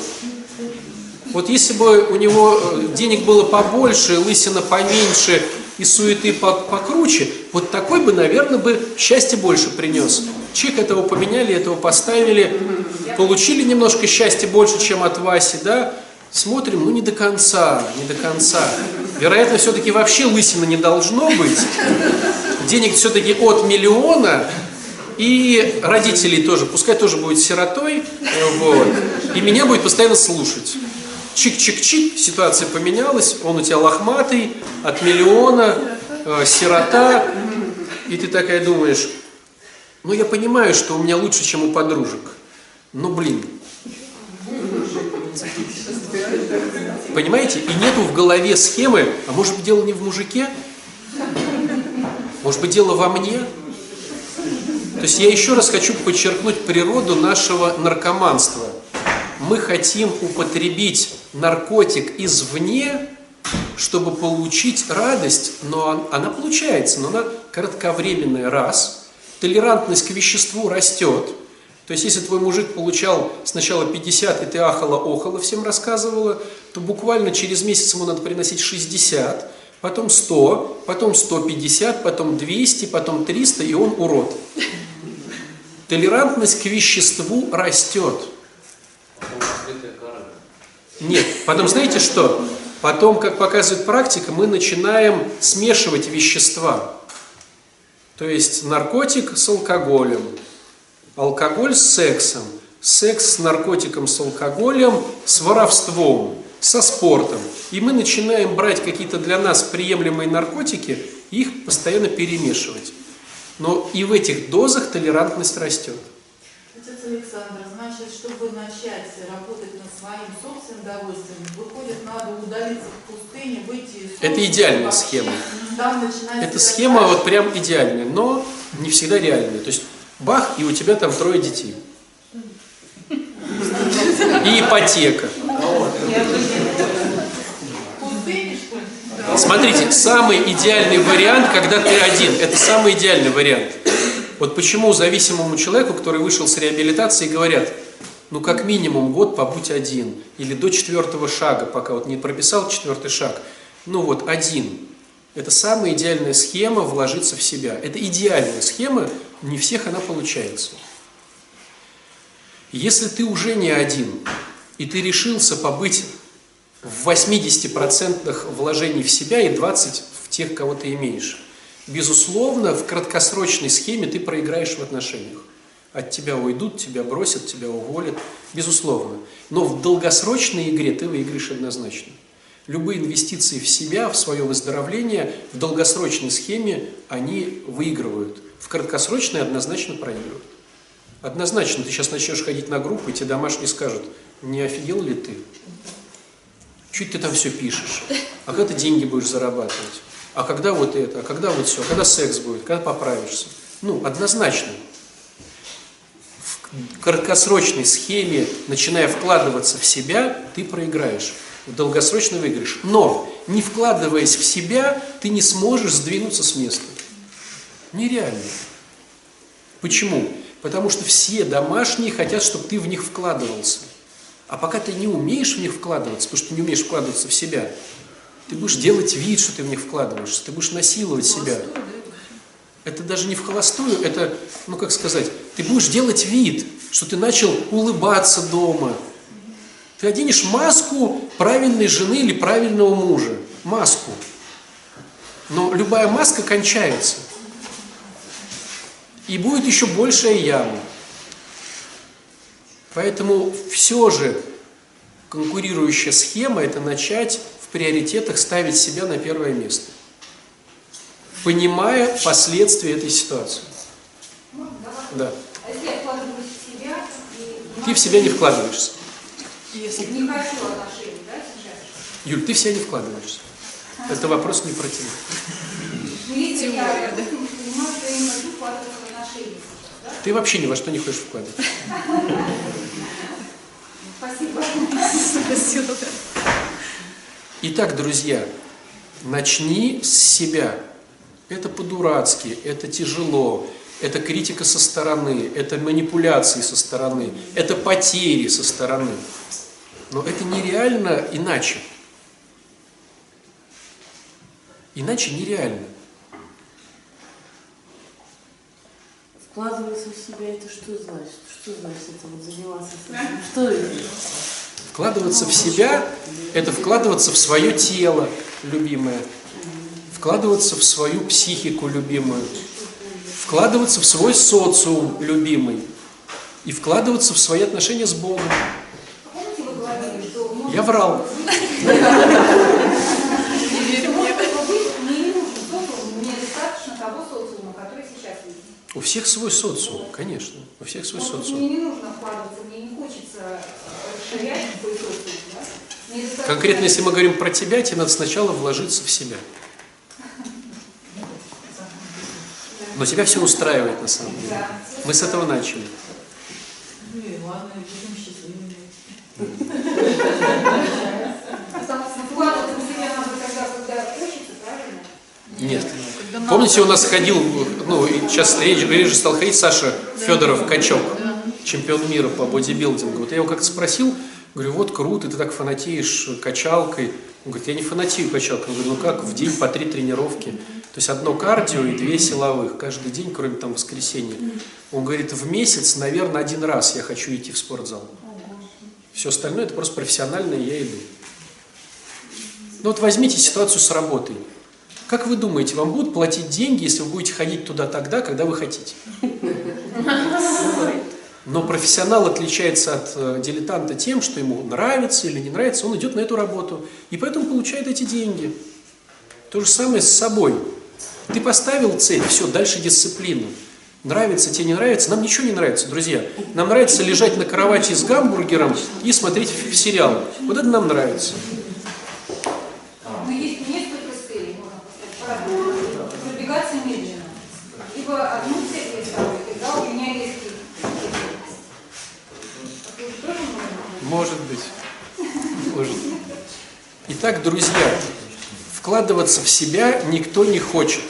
Speaker 1: Вот если бы у него э, денег было побольше, лысина поменьше и суеты покруче, вот такой бы, наверное, бы счастье больше принес. Чек этого поменяли, этого поставили, получили немножко счастья больше, чем от Васи, да? Смотрим, ну не до конца, не до конца. Вероятно, все-таки вообще лысина не должно быть. Денег все-таки от миллиона, и родителей тоже, пускай тоже будет сиротой, вот, и меня будет постоянно слушать. Чик-чик-чик, ситуация поменялась, он у тебя лохматый, от миллиона, э, сирота, и ты такая думаешь, ну я понимаю, что у меня лучше, чем у подружек, но блин. Понимаете? И нету в голове схемы, а может быть дело не в мужике? Может быть дело во мне? То есть я еще раз хочу подчеркнуть природу нашего наркоманства. Мы хотим употребить наркотик извне, чтобы получить радость, но она получается, но она кратковременная, раз. Толерантность к веществу растет. То есть, если твой мужик получал сначала 50, и ты ахала-охала, всем рассказывала, то буквально через месяц ему надо приносить 60, потом 100, потом 150, потом 200, потом 300, и он урод. Толерантность к веществу растет. Нет, потом знаете что? Потом, как показывает практика, мы начинаем смешивать вещества. То есть наркотик с алкоголем, алкоголь с сексом, секс с наркотиком, с алкоголем, с воровством, со спортом. И мы начинаем брать какие-то для нас приемлемые наркотики и их постоянно перемешивать. Но и в этих дозах толерантность растет.
Speaker 7: Отец Александр, значит, чтобы начать работать над своим собственным удовольствием, выходит, надо удалиться в пустыне, выйти из
Speaker 1: Это идеальная схема.
Speaker 7: Там
Speaker 1: Эта схема вот прям идеальная, но не всегда реальная. То есть бах, и у тебя там трое детей. И ипотека. Смотрите, самый идеальный вариант, когда ты один, это самый идеальный вариант. Вот почему зависимому человеку, который вышел с реабилитации, говорят, ну как минимум год побудь один, или до четвертого шага, пока вот не прописал четвертый шаг, ну вот один. Это самая идеальная схема вложиться в себя. Это идеальная схема, не всех она получается. Если ты уже не один, и ты решился побыть в 80% вложений в себя и 20% в тех, кого ты имеешь. Безусловно, в краткосрочной схеме ты проиграешь в отношениях. От тебя уйдут, тебя бросят, тебя уволят. Безусловно. Но в долгосрочной игре ты выиграешь однозначно. Любые инвестиции в себя, в свое выздоровление, в долгосрочной схеме они выигрывают. В краткосрочной однозначно проигрывают. Однозначно, ты сейчас начнешь ходить на группы, и тебе домашние скажут, не офигел ли ты? Чуть ты там все пишешь. А когда ты деньги будешь зарабатывать? А когда вот это? А когда вот все? Когда секс будет? Когда поправишься? Ну, однозначно. В краткосрочной схеме, начиная вкладываться в себя, ты проиграешь. В долгосрочный выигрыш. Но, не вкладываясь в себя, ты не сможешь сдвинуться с места. Нереально. Почему? Потому что все домашние хотят, чтобы ты в них вкладывался. А пока ты не умеешь в них вкладываться, потому что ты не умеешь вкладываться в себя, ты будешь делать вид, что ты в них вкладываешься, ты будешь насиловать себя. Это даже не в холостую, это, ну как сказать, ты будешь делать вид, что ты начал улыбаться дома. Ты оденешь маску правильной жены или правильного мужа. Маску. Но любая маска кончается. И будет еще большая яма. Поэтому все же конкурирующая схема – это начать приоритетах ставить себя на первое место, понимая последствия этой ситуации. Да.
Speaker 8: А если я вкладываюсь в себя и
Speaker 1: Ты в себя не вкладываешься.
Speaker 8: не хочу отношений, да, сейчас?
Speaker 1: Юль, ты в себя не вкладываешься. Это вопрос не про тебя.
Speaker 8: Если
Speaker 1: Ты вообще ни во что не хочешь вкладывать.
Speaker 8: Спасибо.
Speaker 1: Итак, друзья, начни с себя. Это по-дурацки, это тяжело, это критика со стороны, это манипуляции со стороны, это потери со стороны. Но это нереально иначе. Иначе нереально.
Speaker 9: Вкладываться в себя это что значит? Что значит это вот заниматься? Что это?
Speaker 1: Вкладываться в себя – это вкладываться в свое тело любимое, вкладываться в свою психику любимую, вкладываться в свой социум любимый и вкладываться в свои отношения с Богом. Я врал. У всех свой социум, конечно, у всех свой социум.
Speaker 8: мне не нужно вкладываться, мне не хочется да?
Speaker 1: Конкретно, если мы говорим про тебя, тебе надо сначала вложиться в себя. Но тебя все устраивает на самом деле.
Speaker 8: Да.
Speaker 1: Мы с этого начали.
Speaker 7: Ну?
Speaker 1: Нет. Помните, у нас ходил, ну, сейчас реже, реже стал ходить Саша Федоров, качок, чемпион мира по бодибилдингу. Вот я его как-то спросил, говорю, вот круто, ты так фанатеешь качалкой. Он говорит, я не фанатею качалкой. Я говорю, ну как, в день по три тренировки. То есть одно кардио и две силовых каждый день, кроме там воскресенья. Он говорит, в месяц, наверное, один раз я хочу идти в спортзал. Все остальное это просто профессионально, и я иду. Ну вот возьмите ситуацию с работой. Как вы думаете, вам будут платить деньги, если вы будете ходить туда тогда, когда вы хотите? Но профессионал отличается от э, дилетанта тем, что ему нравится или не нравится, он идет на эту работу, и поэтому получает эти деньги. То же самое с собой. Ты поставил цель, все, дальше дисциплина. Нравится тебе, не нравится, нам ничего не нравится, друзья. Нам нравится лежать на кровати с гамбургером и смотреть сериал. Вот это нам нравится.
Speaker 8: Но есть несколько целей, можно поставить по-разному. Пробегаться медленно. Либо одну цель рисовать, тогда у меня есть Такое тоже можно?
Speaker 1: Может быть. Может. Итак, друзья, вкладываться в себя никто не хочет.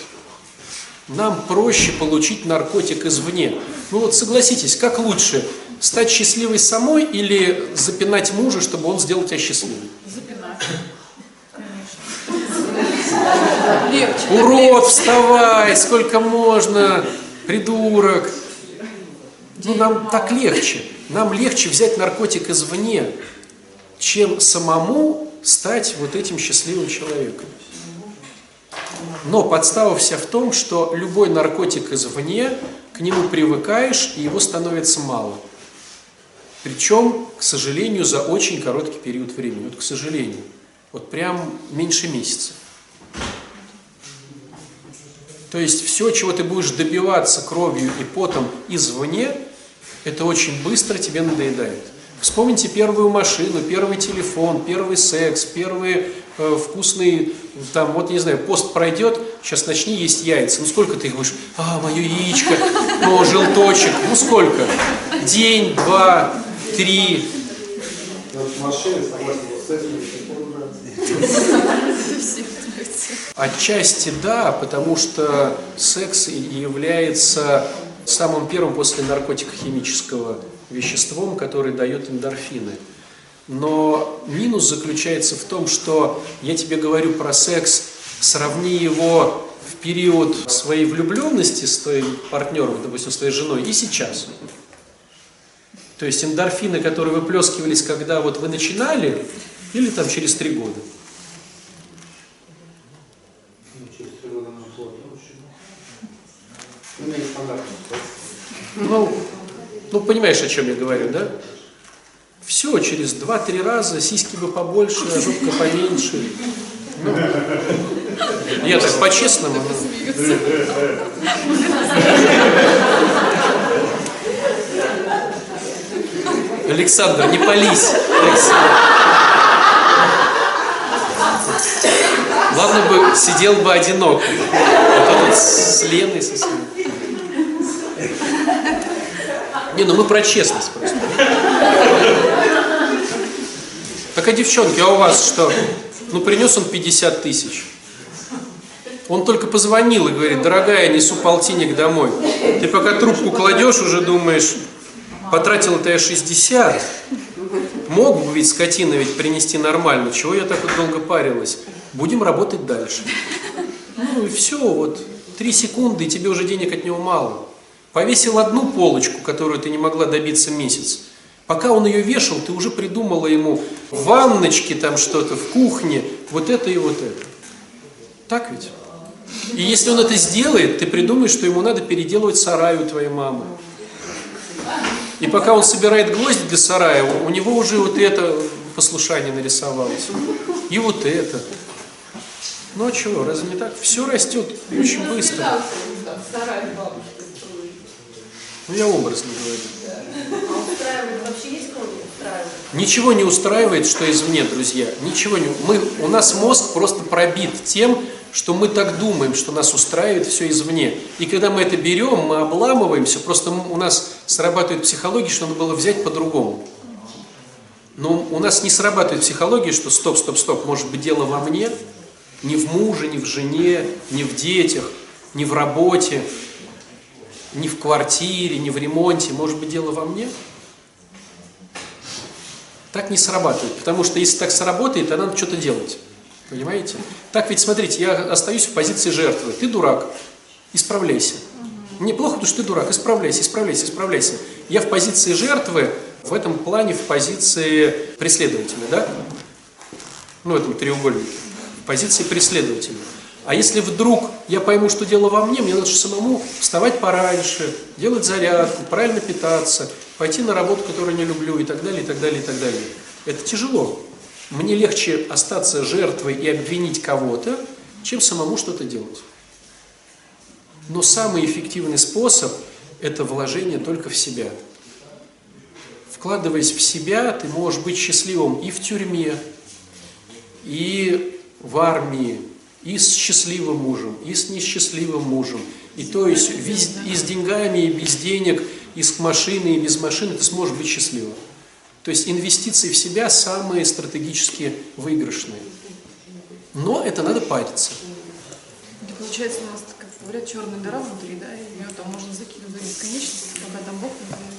Speaker 1: Нам проще получить наркотик извне. Ну вот согласитесь, как лучше, стать счастливой самой или запинать мужа, чтобы он сделал тебя счастливой?
Speaker 7: Запинать.
Speaker 1: Урод, вставай, сколько можно, придурок. Ну, нам так легче. Нам легче взять наркотик извне, чем самому стать вот этим счастливым человеком. Но подстава вся в том, что любой наркотик извне, к нему привыкаешь, и его становится мало. Причем, к сожалению, за очень короткий период времени. Вот, к сожалению, вот прям меньше месяца. То есть все, чего ты будешь добиваться кровью и потом извне, это очень быстро тебе надоедает. Вспомните первую машину, первый телефон, первый секс, первые э, вкусные, там, вот, не знаю, пост пройдет, сейчас начни есть яйца. Ну сколько ты их будешь? А, мое яичко, ну, желточек. Ну сколько? День, два, три. Отчасти да, потому что секс является самым первым после наркотико-химического веществом, который дает эндорфины. Но минус заключается в том, что я тебе говорю про секс, сравни его в период своей влюбленности с твоим партнером, допустим, с твоей женой, и сейчас. То есть эндорфины, которые выплескивались, когда вот вы начинали, или там через три года.
Speaker 10: Ну, через три года нам плохо очень.
Speaker 1: Ну, ну, понимаешь, о чем я говорю, да? Все, через два-три раза, сиськи бы побольше, жопка поменьше. Ну, я так по-честному. ну. Александр, не пались. Ладно бы сидел бы одиноко. А то тут с Леной со своей. Не, ну мы про честность просто. Так а девчонки, а у вас что? Ну принес он 50 тысяч. Он только позвонил и говорит, дорогая, несу полтинник домой. Ты пока трубку кладешь, уже думаешь, потратил-то я 60. Мог бы ведь скотина ведь принести нормально. Чего я так вот долго парилась? Будем работать дальше. Ну и все, вот. Три секунды, и тебе уже денег от него мало. Повесил одну полочку, которую ты не могла добиться месяц. Пока он ее вешал, ты уже придумала ему в ванночке там что-то, в кухне, вот это и вот это. Так ведь? И если он это сделает, ты придумаешь, что ему надо переделывать сарай у твоей мамы. И пока он собирает гвозди для сарая, у него уже вот это послушание нарисовалось. И вот это. Ну а что, разве не так? Все растет очень быстро.
Speaker 7: Сарай бабушка строит.
Speaker 1: Ну я образно говорю.
Speaker 9: А устраивает вообще есть кого устраивает?
Speaker 1: Ничего не устраивает, что извне, друзья. Ничего не... Мы, у нас мозг просто пробит тем, что мы так думаем, что нас устраивает все извне. И когда мы это берем, мы обламываемся, просто у нас срабатывает психология, что надо было взять по-другому. Но у нас не срабатывает психология, что стоп, стоп, стоп, может быть дело во мне, не в муже, не в жене, не в детях, не в работе, не в квартире, не в ремонте, может быть дело во мне? Так не срабатывает, потому что если так сработает, то надо что-то делать. Понимаете? Так ведь, смотрите, я остаюсь в позиции жертвы. Ты дурак, исправляйся. Мне плохо, потому что ты дурак, исправляйся, исправляйся, исправляйся. Я в позиции жертвы, в этом плане в позиции преследователя, да? Ну, в этом треугольнике. В позиции преследователя. А если вдруг я пойму, что дело во мне, мне надо самому вставать пораньше, делать зарядку, правильно питаться, пойти на работу, которую не люблю и так далее, и так далее, и так далее. Это тяжело. Мне легче остаться жертвой и обвинить кого-то, чем самому что-то делать. Но самый эффективный способ – это вложение только в себя. Вкладываясь в себя, ты можешь быть счастливым и в тюрьме, и в армии, и с счастливым мужем, и с несчастливым мужем. И то есть и с деньгами, и без денег, и с машиной, и без машины ты сможешь быть счастливым. То есть инвестиции в себя самые стратегически выигрышные. Но это надо париться.
Speaker 5: И получается, у нас, как говорят, черная дыра внутри, да, и ее там можно закидывать до бесконечности, пока там Бог не.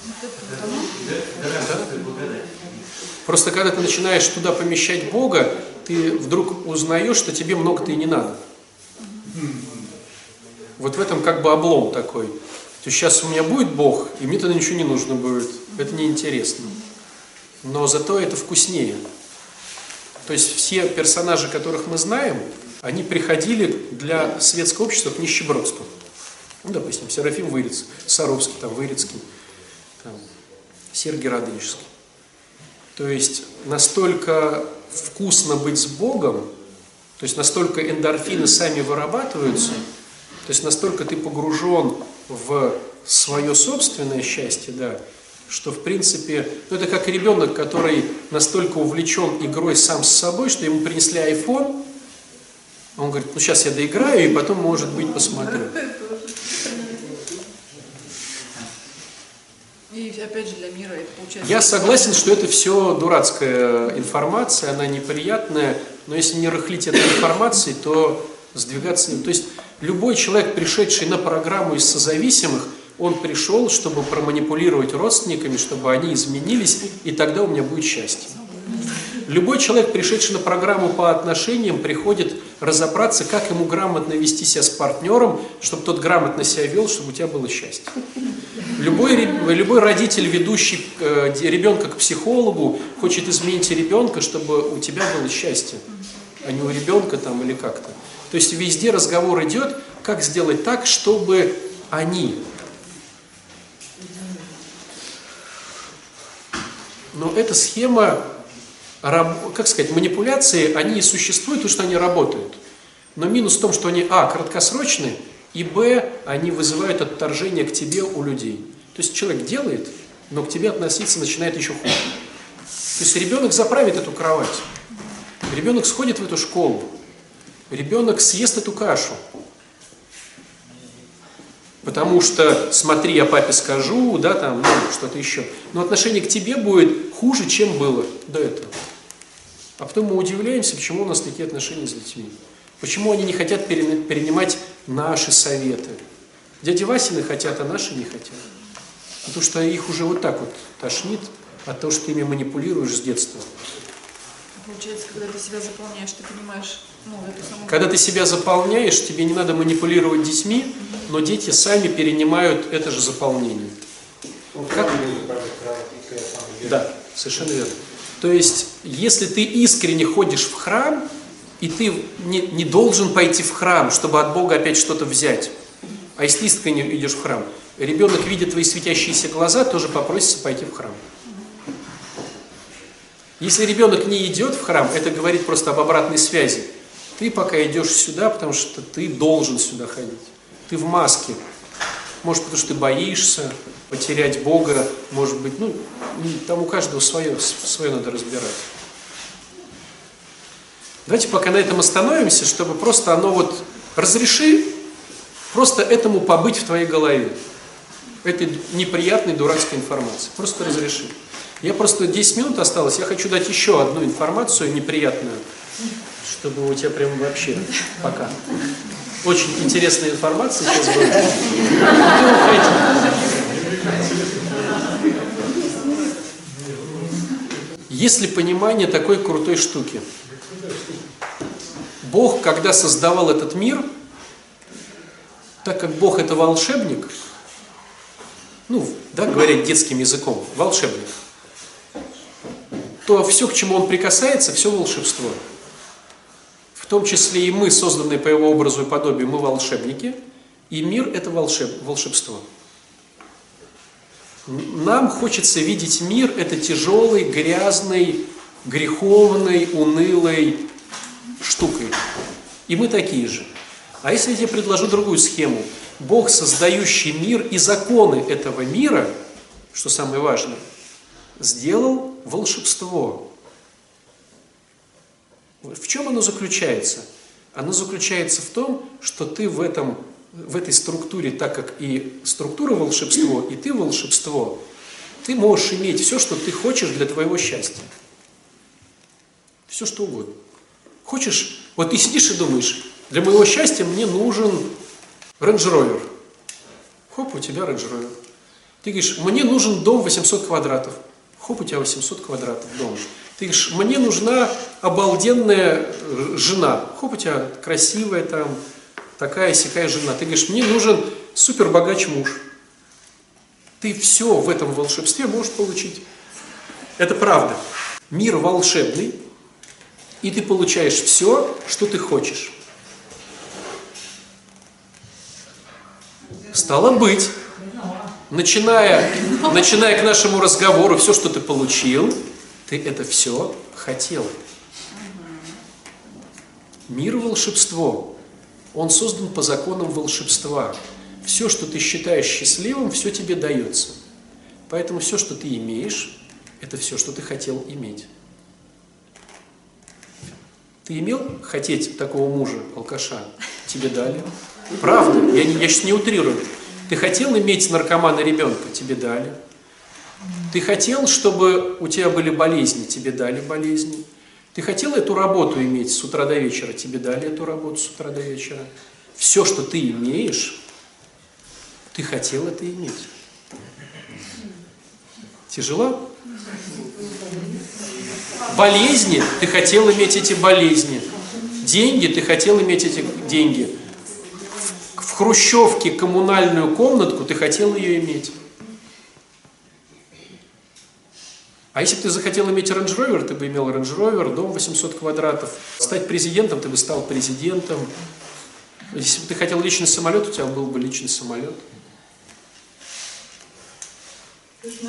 Speaker 1: Просто когда ты начинаешь туда помещать Бога, ты вдруг узнаешь, что тебе много-то и не надо. Вот в этом как бы облом такой. То есть сейчас у меня будет Бог, и мне тогда ничего не нужно будет. Это неинтересно. Но зато это вкуснее. То есть все персонажи, которых мы знаем, они приходили для светского общества к нищебродству. Ну, допустим, Серафим Вырец, Саровский, там, Вырецкий, там, Сергий Радонежский. То есть настолько вкусно быть с Богом, то есть настолько эндорфины сами вырабатываются, то есть настолько ты погружен в свое собственное счастье, да, что в принципе, ну это как ребенок, который настолько увлечен игрой сам с собой, что ему принесли iPhone, он говорит, ну сейчас я доиграю и потом, может быть, посмотрю.
Speaker 5: И опять же для мира это получается...
Speaker 1: Я согласен, что это все дурацкая информация, она неприятная, но если не рыхлить этой информацией, то сдвигаться. То есть любой человек, пришедший на программу из созависимых, он пришел, чтобы проманипулировать родственниками, чтобы они изменились, и тогда у меня будет счастье. Любой человек, пришедший на программу по отношениям, приходит разобраться, как ему грамотно вести себя с партнером, чтобы тот грамотно себя вел, чтобы у тебя было счастье. Любой, любой родитель, ведущий э, ребенка к психологу, хочет изменить ребенка, чтобы у тебя было счастье, а не у ребенка там или как-то. То есть везде разговор идет, как сделать так, чтобы они. Но эта схема, как сказать, манипуляции, они существуют, потому что они работают. Но минус в том, что они, а, краткосрочные, и б, они вызывают отторжение к тебе у людей. То есть человек делает, но к тебе относиться начинает еще хуже. То есть ребенок заправит эту кровать, ребенок сходит в эту школу, ребенок съест эту кашу. Потому что, смотри, я папе скажу, да, там, ну, что-то еще. Но отношение к тебе будет хуже, чем было до этого. А потом мы удивляемся, почему у нас такие отношения с детьми. Почему они не хотят перенимать наши советы. Дяди Васины хотят, а наши не хотят. Потому что их уже вот так вот тошнит от того, что ты ими манипулируешь с детства.
Speaker 5: Получается, когда ты себя заполняешь, ты понимаешь, ну, эту самую...
Speaker 1: Когда ты себя заполняешь, тебе не надо манипулировать детьми, но дети сами перенимают это же заполнение. Как? Да, совершенно верно. То есть, если ты искренне ходишь в храм, и ты не, не должен пойти в храм, чтобы от Бога опять что-то взять, а если искренне идешь в храм, ребенок видит твои светящиеся глаза, тоже попросится пойти в храм. Если ребенок не идет в храм, это говорит просто об обратной связи. Ты пока идешь сюда, потому что ты должен сюда ходить. Ты в маске. Может, потому что ты боишься потерять Бога, может быть, ну, там у каждого свое, свое надо разбирать. Давайте пока на этом остановимся, чтобы просто оно вот разреши просто этому побыть в твоей голове. Этой неприятной дурацкой информации. Просто разреши. Я просто 10 минут осталось, я хочу дать еще одну информацию неприятную, чтобы у тебя прям вообще пока. Очень интересная информация сейчас будет. Есть ли понимание такой крутой штуки? Бог, когда создавал этот мир, так как Бог это волшебник, ну, да, говоря детским языком, волшебник, то все, к чему он прикасается, все волшебство. В том числе и мы, созданные по его образу и подобию, мы волшебники, и мир – это волшеб, волшебство. Нам хочется видеть мир – это тяжелый, грязный, греховный, унылой штукой. И мы такие же. А если я тебе предложу другую схему? Бог, создающий мир и законы этого мира, что самое важное – сделал волшебство. В чем оно заключается? Оно заключается в том, что ты в, этом, в этой структуре, так как и структура волшебство, и ты волшебство, ты можешь иметь все, что ты хочешь для твоего счастья. Все, что угодно. Хочешь, вот ты сидишь и думаешь, для моего счастья мне нужен Range Rover. Хоп, у тебя Range Rover. Ты говоришь, мне нужен дом 800 квадратов. Хоп, у тебя 800 квадратов дом. Ты говоришь, мне нужна обалденная э, жена. Хоп, у тебя красивая там, такая сякая жена. Ты говоришь, мне нужен супер богач муж. Ты все в этом волшебстве можешь получить. Это правда. Мир волшебный, и ты получаешь все, что ты хочешь. Стало быть, начиная, начиная к нашему разговору, все, что ты получил, ты это все хотел. Мир волшебство. Он создан по законам волшебства. Все, что ты считаешь счастливым, все тебе дается. Поэтому все, что ты имеешь, это все, что ты хотел иметь. Ты имел хотеть такого мужа, алкаша? Тебе дали. Правда, я, я сейчас не утрирую. Ты хотел иметь наркомана ребенка? Тебе дали. Ты хотел, чтобы у тебя были болезни? Тебе дали болезни. Ты хотел эту работу иметь с утра до вечера? Тебе дали эту работу с утра до вечера. Все, что ты имеешь, ты хотел это иметь. Тяжело? Болезни, ты хотел иметь эти болезни. Деньги, ты хотел иметь эти деньги в хрущевке коммунальную комнатку, ты хотел ее иметь. А если бы ты захотел иметь Range Rover, ты бы имел Range Rover, дом 800 квадратов. Стать президентом, ты бы стал президентом. Если бы ты хотел личный самолет, у тебя был бы личный самолет.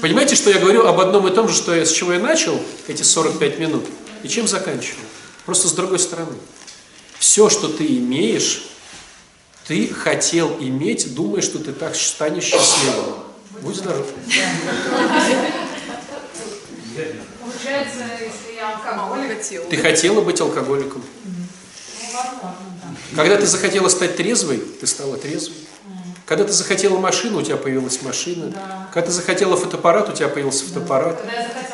Speaker 1: Понимаете, что я говорю об одном и том же, что я, с чего я начал эти 45 минут, и чем заканчиваю? Просто с другой стороны. Все, что ты имеешь, ты хотел иметь, думая, что ты так станешь счастливым. Будь здоров.
Speaker 8: Получается, если я алкоголик...
Speaker 1: Ты хотела быть алкоголиком.
Speaker 8: Ну, возможно, да.
Speaker 1: Когда ты захотела стать трезвой, ты стала трезвой. Когда ты захотела машину, у тебя появилась машина.
Speaker 7: Да.
Speaker 1: Когда ты захотела фотоаппарат, у тебя появился фотоаппарат.
Speaker 7: Когда я захотела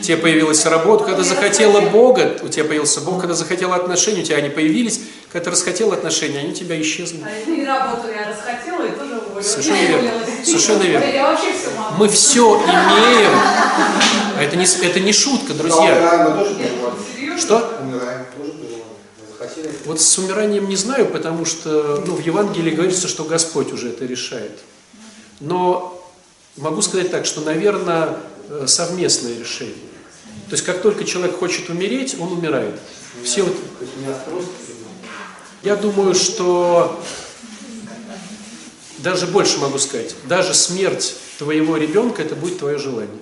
Speaker 1: У тебя появилась работа. Когда захотела. Бога, у тебя появился Бог. Когда захотела отношения, у тебя они появились. Когда ты расхотела отношения, они у тебя исчезли.
Speaker 7: А и работу я расхотела и тоже уволилась.
Speaker 1: Совершенно верно. Совершенно верно.
Speaker 7: Я вообще все могу.
Speaker 1: Мы все имеем. А это не, это не шутка, друзья.
Speaker 10: умираем, мы тоже проживаем.
Speaker 1: Что? Вот с умиранием не знаю, потому что ну, в Евангелии говорится, что Господь уже это решает. Но могу сказать так, что, наверное, совместное решение. То есть, как только человек хочет умереть, он умирает. Все вот, я думаю, что даже больше могу сказать, даже смерть твоего ребенка это будет твое желание.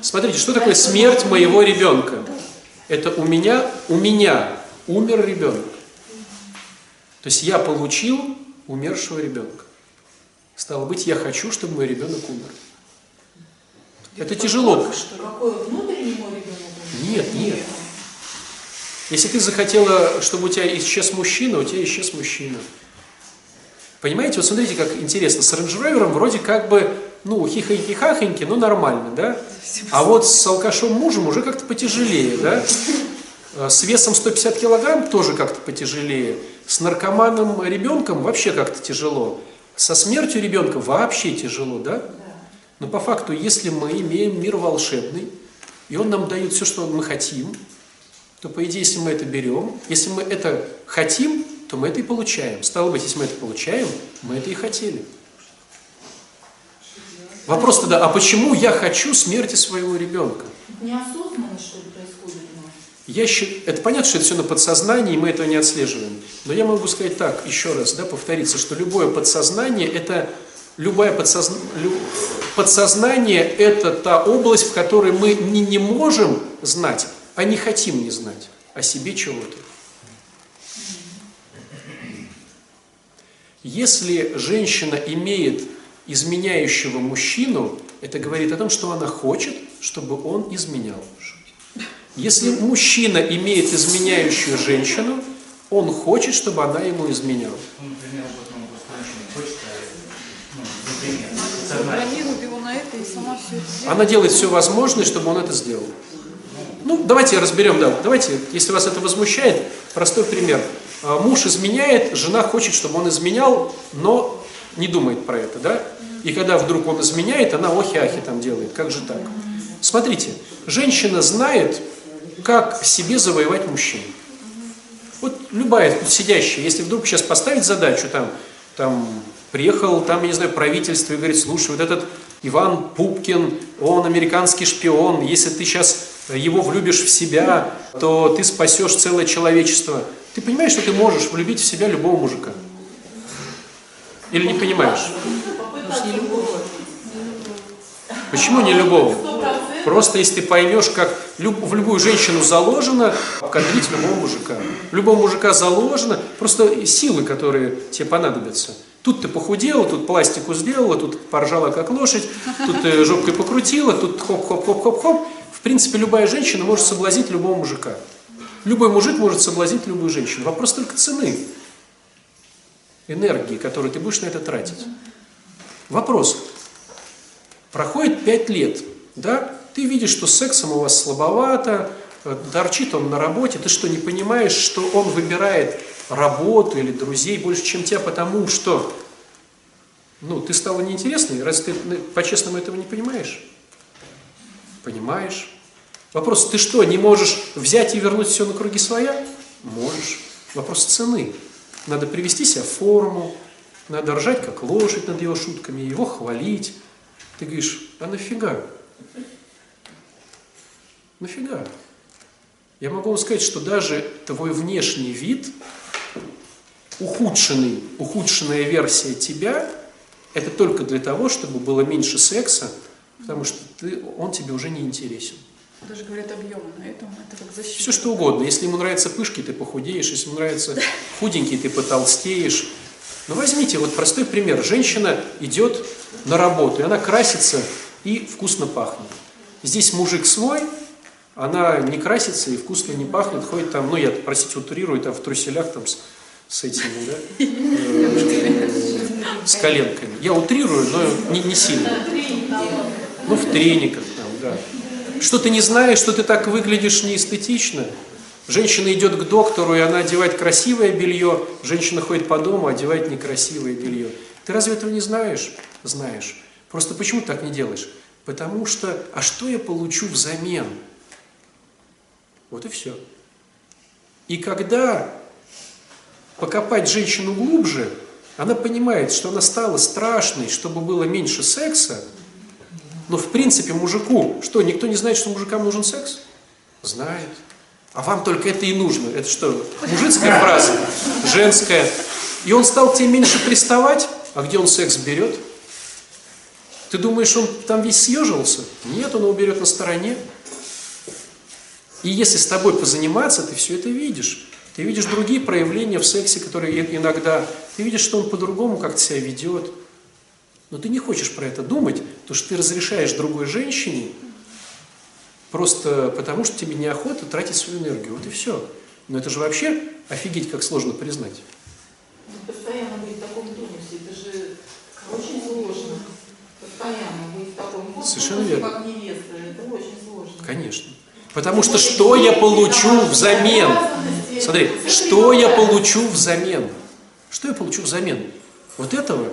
Speaker 1: Смотрите, что такое смерть моего ребенка? Это у меня, у меня умер ребенок. То есть я получил умершего ребенка. Стало быть, я хочу, чтобы мой ребенок умер. Это тяжело.
Speaker 7: Какой внутренний мой ребенок?
Speaker 1: Нет, нет. Если ты захотела, чтобы у тебя исчез мужчина, у тебя исчез мужчина. Понимаете, вот смотрите, как интересно. С Rover вроде как бы, ну, хихоньки-хахоньки, ну, нормально, да? А вот с алкашом мужем уже как-то потяжелее, да? Э, С весом 150 килограмм тоже как-то потяжелее. С наркоманом ребенком вообще как-то тяжело. Со смертью ребенка вообще тяжело, да? Но по факту, если мы имеем мир волшебный, и он нам дает все, что мы хотим, то, по идее, если мы это берем, если мы это хотим, то мы это и получаем. Стало быть, если мы это получаем, мы это и хотели. Вопрос тогда, а почему я хочу смерти своего ребенка?
Speaker 7: Неосознанно, что ли?
Speaker 1: Я счит- Это понятно, что это все на подсознании, и мы этого не отслеживаем. Но я могу сказать так, еще раз, да, повториться, что любое подсознание – это любое подсозна- лю- подсознание – это та область, в которой мы не, не можем знать, а не хотим не знать о себе чего-то. Если женщина имеет изменяющего мужчину, это говорит о том, что она хочет, чтобы он изменял. Если мужчина имеет изменяющую женщину, он хочет, чтобы она ему изменяла.
Speaker 2: Например, вот, просто очень не хочет, например, сознательно.
Speaker 5: Программирует его на это и сама все это делает.
Speaker 1: Она делает все возможное, чтобы он это сделал. Ну, давайте разберем, да. Давайте, если вас это возмущает, простой пример. А, Муж изменяет, жена хочет, чтобы он изменял, но не думает про это, да? И когда вдруг он изменяет, она охи-ахи там делает. Как же так? Смотрите, женщина знает, как себе завоевать мужчину. Вот любая тут сидящая, если вдруг сейчас поставить задачу, там, там, приехал, там, я не знаю, правительство и говорит, слушай, вот этот Иван Пупкин, он американский шпион, если ты сейчас его влюбишь в себя, то ты спасешь целое человечество. Ты понимаешь, что ты можешь влюбить в себя любого мужика? Или не понимаешь? Почему не любого? Просто если ты поймешь, как в любую женщину заложено кадрить любого мужика. Любого мужика заложено, просто силы, которые тебе понадобятся. Тут ты похудела, тут пластику сделала, тут поржала как лошадь, тут ты жопкой покрутила, тут хоп-хоп-хоп-хоп-хоп. В принципе, любая женщина может соблазнить любого мужика. Любой мужик может соблазнить любую женщину. Вопрос только цены, энергии, которую ты будешь на это тратить. Вопрос. Проходит пять лет, да? Ты видишь, что сексом у вас слабовато, э, торчит он на работе, ты что, не понимаешь, что он выбирает работу или друзей больше, чем тебя, потому что, ну, ты стала неинтересной, разве ты ну, по-честному этого не понимаешь? Понимаешь. Вопрос, ты что, не можешь взять и вернуть все на круги своя? Можешь. Вопрос цены. Надо привести себя в форму, надо ржать как лошадь над его шутками, его хвалить. Ты говоришь, а нафига? Нафига? Я могу вам сказать, что даже твой внешний вид, ухудшенный, ухудшенная версия тебя, это только для того, чтобы было меньше секса, потому что ты, он тебе уже не интересен.
Speaker 5: Даже говорят объемы на этом, это как защита.
Speaker 1: Все что угодно. Если ему нравятся пышки, ты похудеешь. Если ему нравится худенький, ты потолстеешь. Но возьмите вот простой пример. Женщина идет на работу, и она красится и вкусно пахнет. Здесь мужик свой, она не красится и вкусно не пахнет, ходит там, ну я, простите, утрирую, там в труселях там с, с этими, да, э, с коленками. Я утрирую, но не, не сильно. Ну, в трениках там, да. Что ты не знаешь, что ты так выглядишь неэстетично. Женщина идет к доктору, и она одевает красивое белье, женщина ходит по дому, одевает некрасивое белье. Ты разве этого не знаешь? Знаешь. Просто почему так не делаешь? Потому что, а что я получу взамен? Вот и все. И когда покопать женщину глубже, она понимает, что она стала страшной, чтобы было меньше секса, но в принципе мужику, что, никто не знает, что мужикам нужен секс? Знает. А вам только это и нужно. Это что, мужицкая фраза? Женская. И он стал тебе меньше приставать, а где он секс берет? Ты думаешь, он там весь съежился? Нет, он его берет на стороне. И если с тобой позаниматься, ты все это видишь. Ты видишь другие проявления в сексе, которые иногда... Ты видишь, что он по-другому как-то себя ведет. Но ты не хочешь про это думать, потому что ты разрешаешь другой женщине просто потому, что тебе неохота тратить свою энергию. Вот и все. Но это же вообще офигеть, как сложно признать.
Speaker 7: Постоянно быть в таком тонусе, это же очень сложно. Постоянно быть в таком тонусе,
Speaker 1: Совершенно верно.
Speaker 7: как невеста, это очень сложно.
Speaker 1: Конечно. Потому что что я получу взамен? Смотри, что я получу взамен? Что я получу взамен? Вот этого?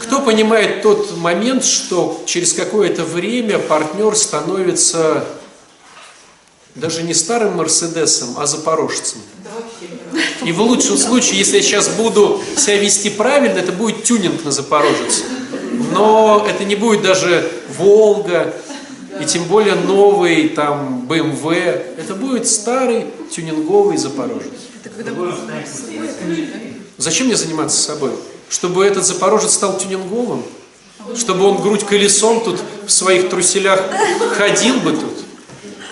Speaker 1: Кто понимает тот момент, что через какое-то время партнер становится даже не старым Мерседесом, а запорожцем? И в лучшем случае, если я сейчас буду себя вести правильно, это будет тюнинг на запорожец. Но это не будет даже Волга, и тем более новый там BMW. Это будет старый тюнинговый запорожец. Зачем мне заниматься собой? Чтобы этот запорожец стал тюнинговым? Чтобы он грудь колесом тут в своих труселях ходил бы тут?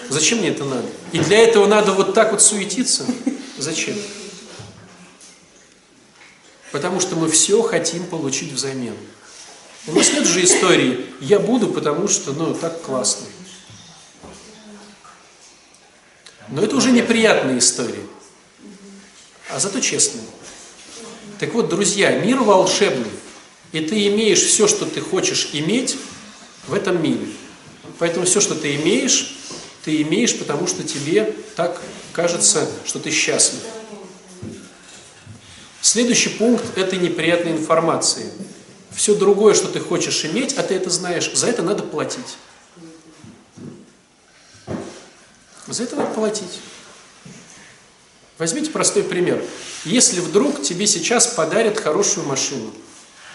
Speaker 1: Зачем мне это надо? И для этого надо вот так вот суетиться? Зачем? Потому что мы все хотим получить взамен. У нас нет же истории «я буду, потому что, ну, так классно». Но это уже неприятные истории, а зато честные. Так вот, друзья, мир волшебный, и ты имеешь все, что ты хочешь иметь в этом мире. Поэтому все, что ты имеешь, ты имеешь, потому что тебе так кажется, что ты счастлив. Следующий пункт – это неприятная информация. Все другое, что ты хочешь иметь, а ты это знаешь, за это надо платить. За это надо платить. Возьмите простой пример. Если вдруг тебе сейчас подарят хорошую машину,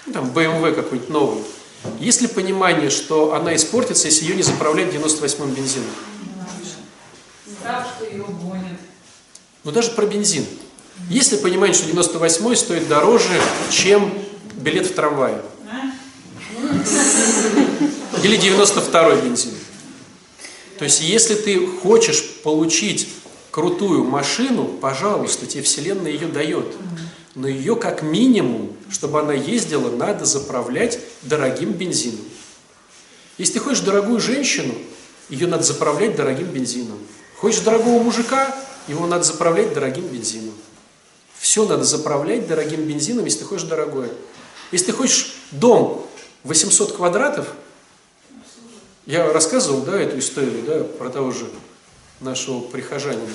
Speaker 1: ну, там BMW какой-нибудь новый, есть ли понимание, что она испортится, если ее не заправлять 98-м бензином? Ну даже про бензин. Есть ли понимание, что 98-й стоит дороже, чем билет в трамвае? Или 92-й бензин? То есть, если ты хочешь получить крутую машину, пожалуйста, тебе Вселенная ее дает. Но ее как минимум, чтобы она ездила, надо заправлять дорогим бензином. Если ты хочешь дорогую женщину, ее надо заправлять дорогим бензином. Хочешь дорогого мужика, его надо заправлять дорогим бензином. Все надо заправлять дорогим бензином, если ты хочешь дорогое. Если ты хочешь дом 800 квадратов, я рассказывал, да, эту историю, да, про того же нашего прихожанина.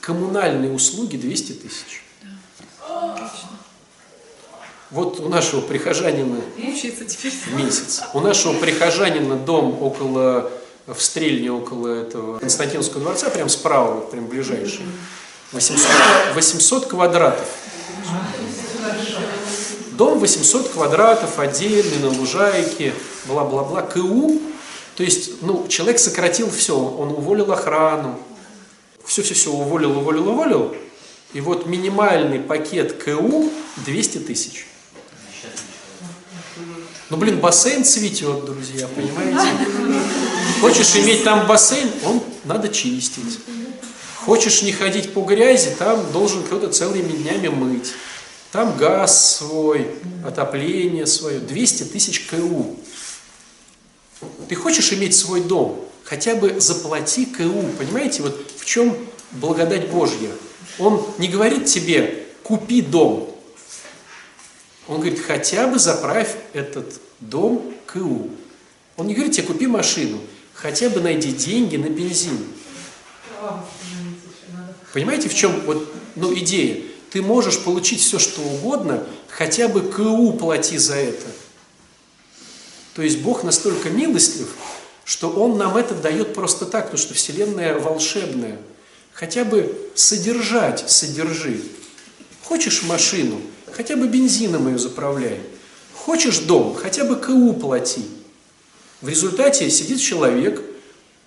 Speaker 1: Коммунальные услуги 200 тысяч. Вот у нашего прихожанина месяц. У нашего прихожанина дом около, в Стрельне, около этого Константиновского дворца, прям справа, вот прям ближайший. 800, 800 квадратов. Дом 800 квадратов, отдельный, на лужайке, бла-бла-бла, КУ. То есть, ну, человек сократил все, он уволил охрану, все-все-все уволил, уволил, уволил. И вот минимальный пакет КУ 200 тысяч. Ну, блин, бассейн цветет, друзья, понимаете? Хочешь иметь там бассейн, он надо чистить. Хочешь не ходить по грязи, там должен кто-то целыми днями мыть. Там газ свой, отопление свое, 200 тысяч КУ. Ты хочешь иметь свой дом? Хотя бы заплати КУ. Понимаете, вот в чем благодать Божья? Он не говорит тебе, купи дом. Он говорит, хотя бы заправь этот дом КУ. Он не говорит тебе, купи машину. Хотя бы найди деньги на бензин. Понимаете, в чем вот, ну, идея? Ты можешь получить все, что угодно, хотя бы КУ плати за это. То есть Бог настолько милостлив, что Он нам это дает просто так, потому что Вселенная волшебная. Хотя бы содержать, содержи. Хочешь машину, хотя бы бензином ее заправляй. Хочешь дом, хотя бы КУ плати. В результате сидит человек,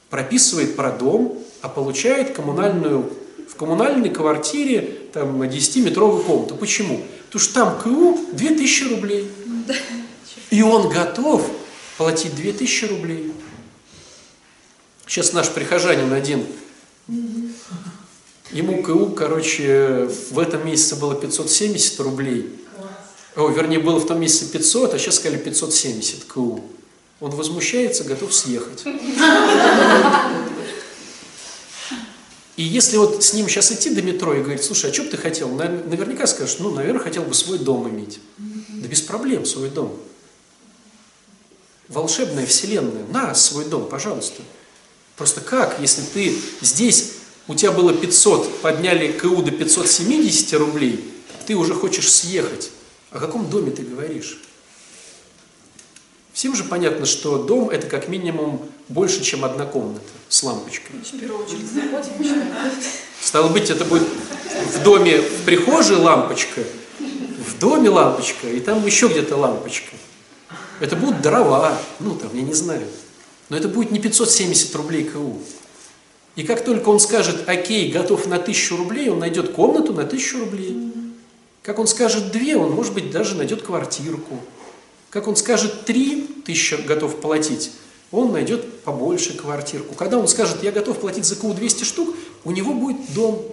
Speaker 1: прописывает про дом, а получает коммунальную, в коммунальной квартире там 10-метровую комнату. Почему? Потому что там КУ 2000 рублей. И он готов платить 2000 рублей. Сейчас наш прихожанин один, ему КУ, короче, в этом месяце было 570 рублей. О, вернее, было в том месяце 500, а сейчас сказали 570 КУ. Он возмущается, готов съехать. И если вот с ним сейчас идти до метро и говорить, слушай, а что бы ты хотел? Наверняка скажешь, ну, наверное, хотел бы свой дом иметь. Да без проблем свой дом. Волшебная вселенная, на свой дом, пожалуйста. Просто как, если ты здесь, у тебя было 500, подняли КУ до 570 рублей, ты уже хочешь съехать. О каком доме ты говоришь? Всем же понятно, что дом это как минимум больше, чем одна комната с лампочкой.
Speaker 5: В первую очередь.
Speaker 1: Стало быть, это будет в доме, в прихожей лампочка, в доме лампочка, и там еще где-то лампочка. Это будут дрова, ну там, я не знаю. Но это будет не 570 рублей КУ. И как только он скажет, окей, готов на 1000 рублей, он найдет комнату на 1000 рублей. Как он скажет две, он, может быть, даже найдет квартирку. Как он скажет три тысячи готов платить, он найдет побольше квартирку. Когда он скажет, я готов платить за КУ 200 штук, у него будет дом.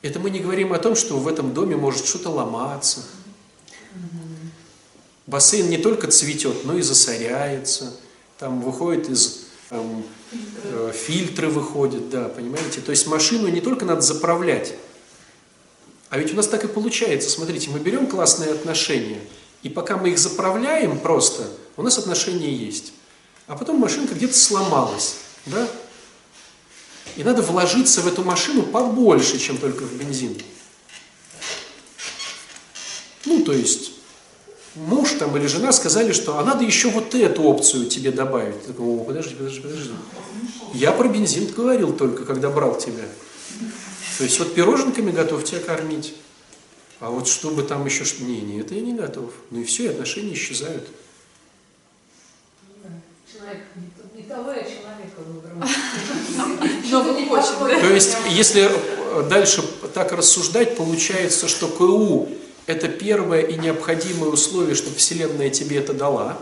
Speaker 1: Это мы не говорим о том, что в этом доме может что-то ломаться. Бассейн не только цветет, но и засоряется. Там выходит из там, э, фильтры выходят, да, понимаете? То есть машину не только надо заправлять, а ведь у нас так и получается. Смотрите, мы берем классные отношения, и пока мы их заправляем просто, у нас отношения есть. А потом машинка где-то сломалась, да? И надо вложиться в эту машину побольше, чем только в бензин. Ну, то есть, муж там или жена сказали, что а надо еще вот эту опцию тебе добавить. Ты такой, о, подожди, подожди, подожди. Я про бензин говорил только, когда брал тебя. То есть вот пироженками готов тебя кормить. А вот чтобы там еще... Не, не, это я не готов. Ну и все, и отношения исчезают.
Speaker 8: Человек не, того я человека выбрал.
Speaker 5: Новый хочет, да?
Speaker 1: То есть, если дальше так рассуждать, получается, что КУ – это первое и необходимое условие, чтобы Вселенная тебе это дала,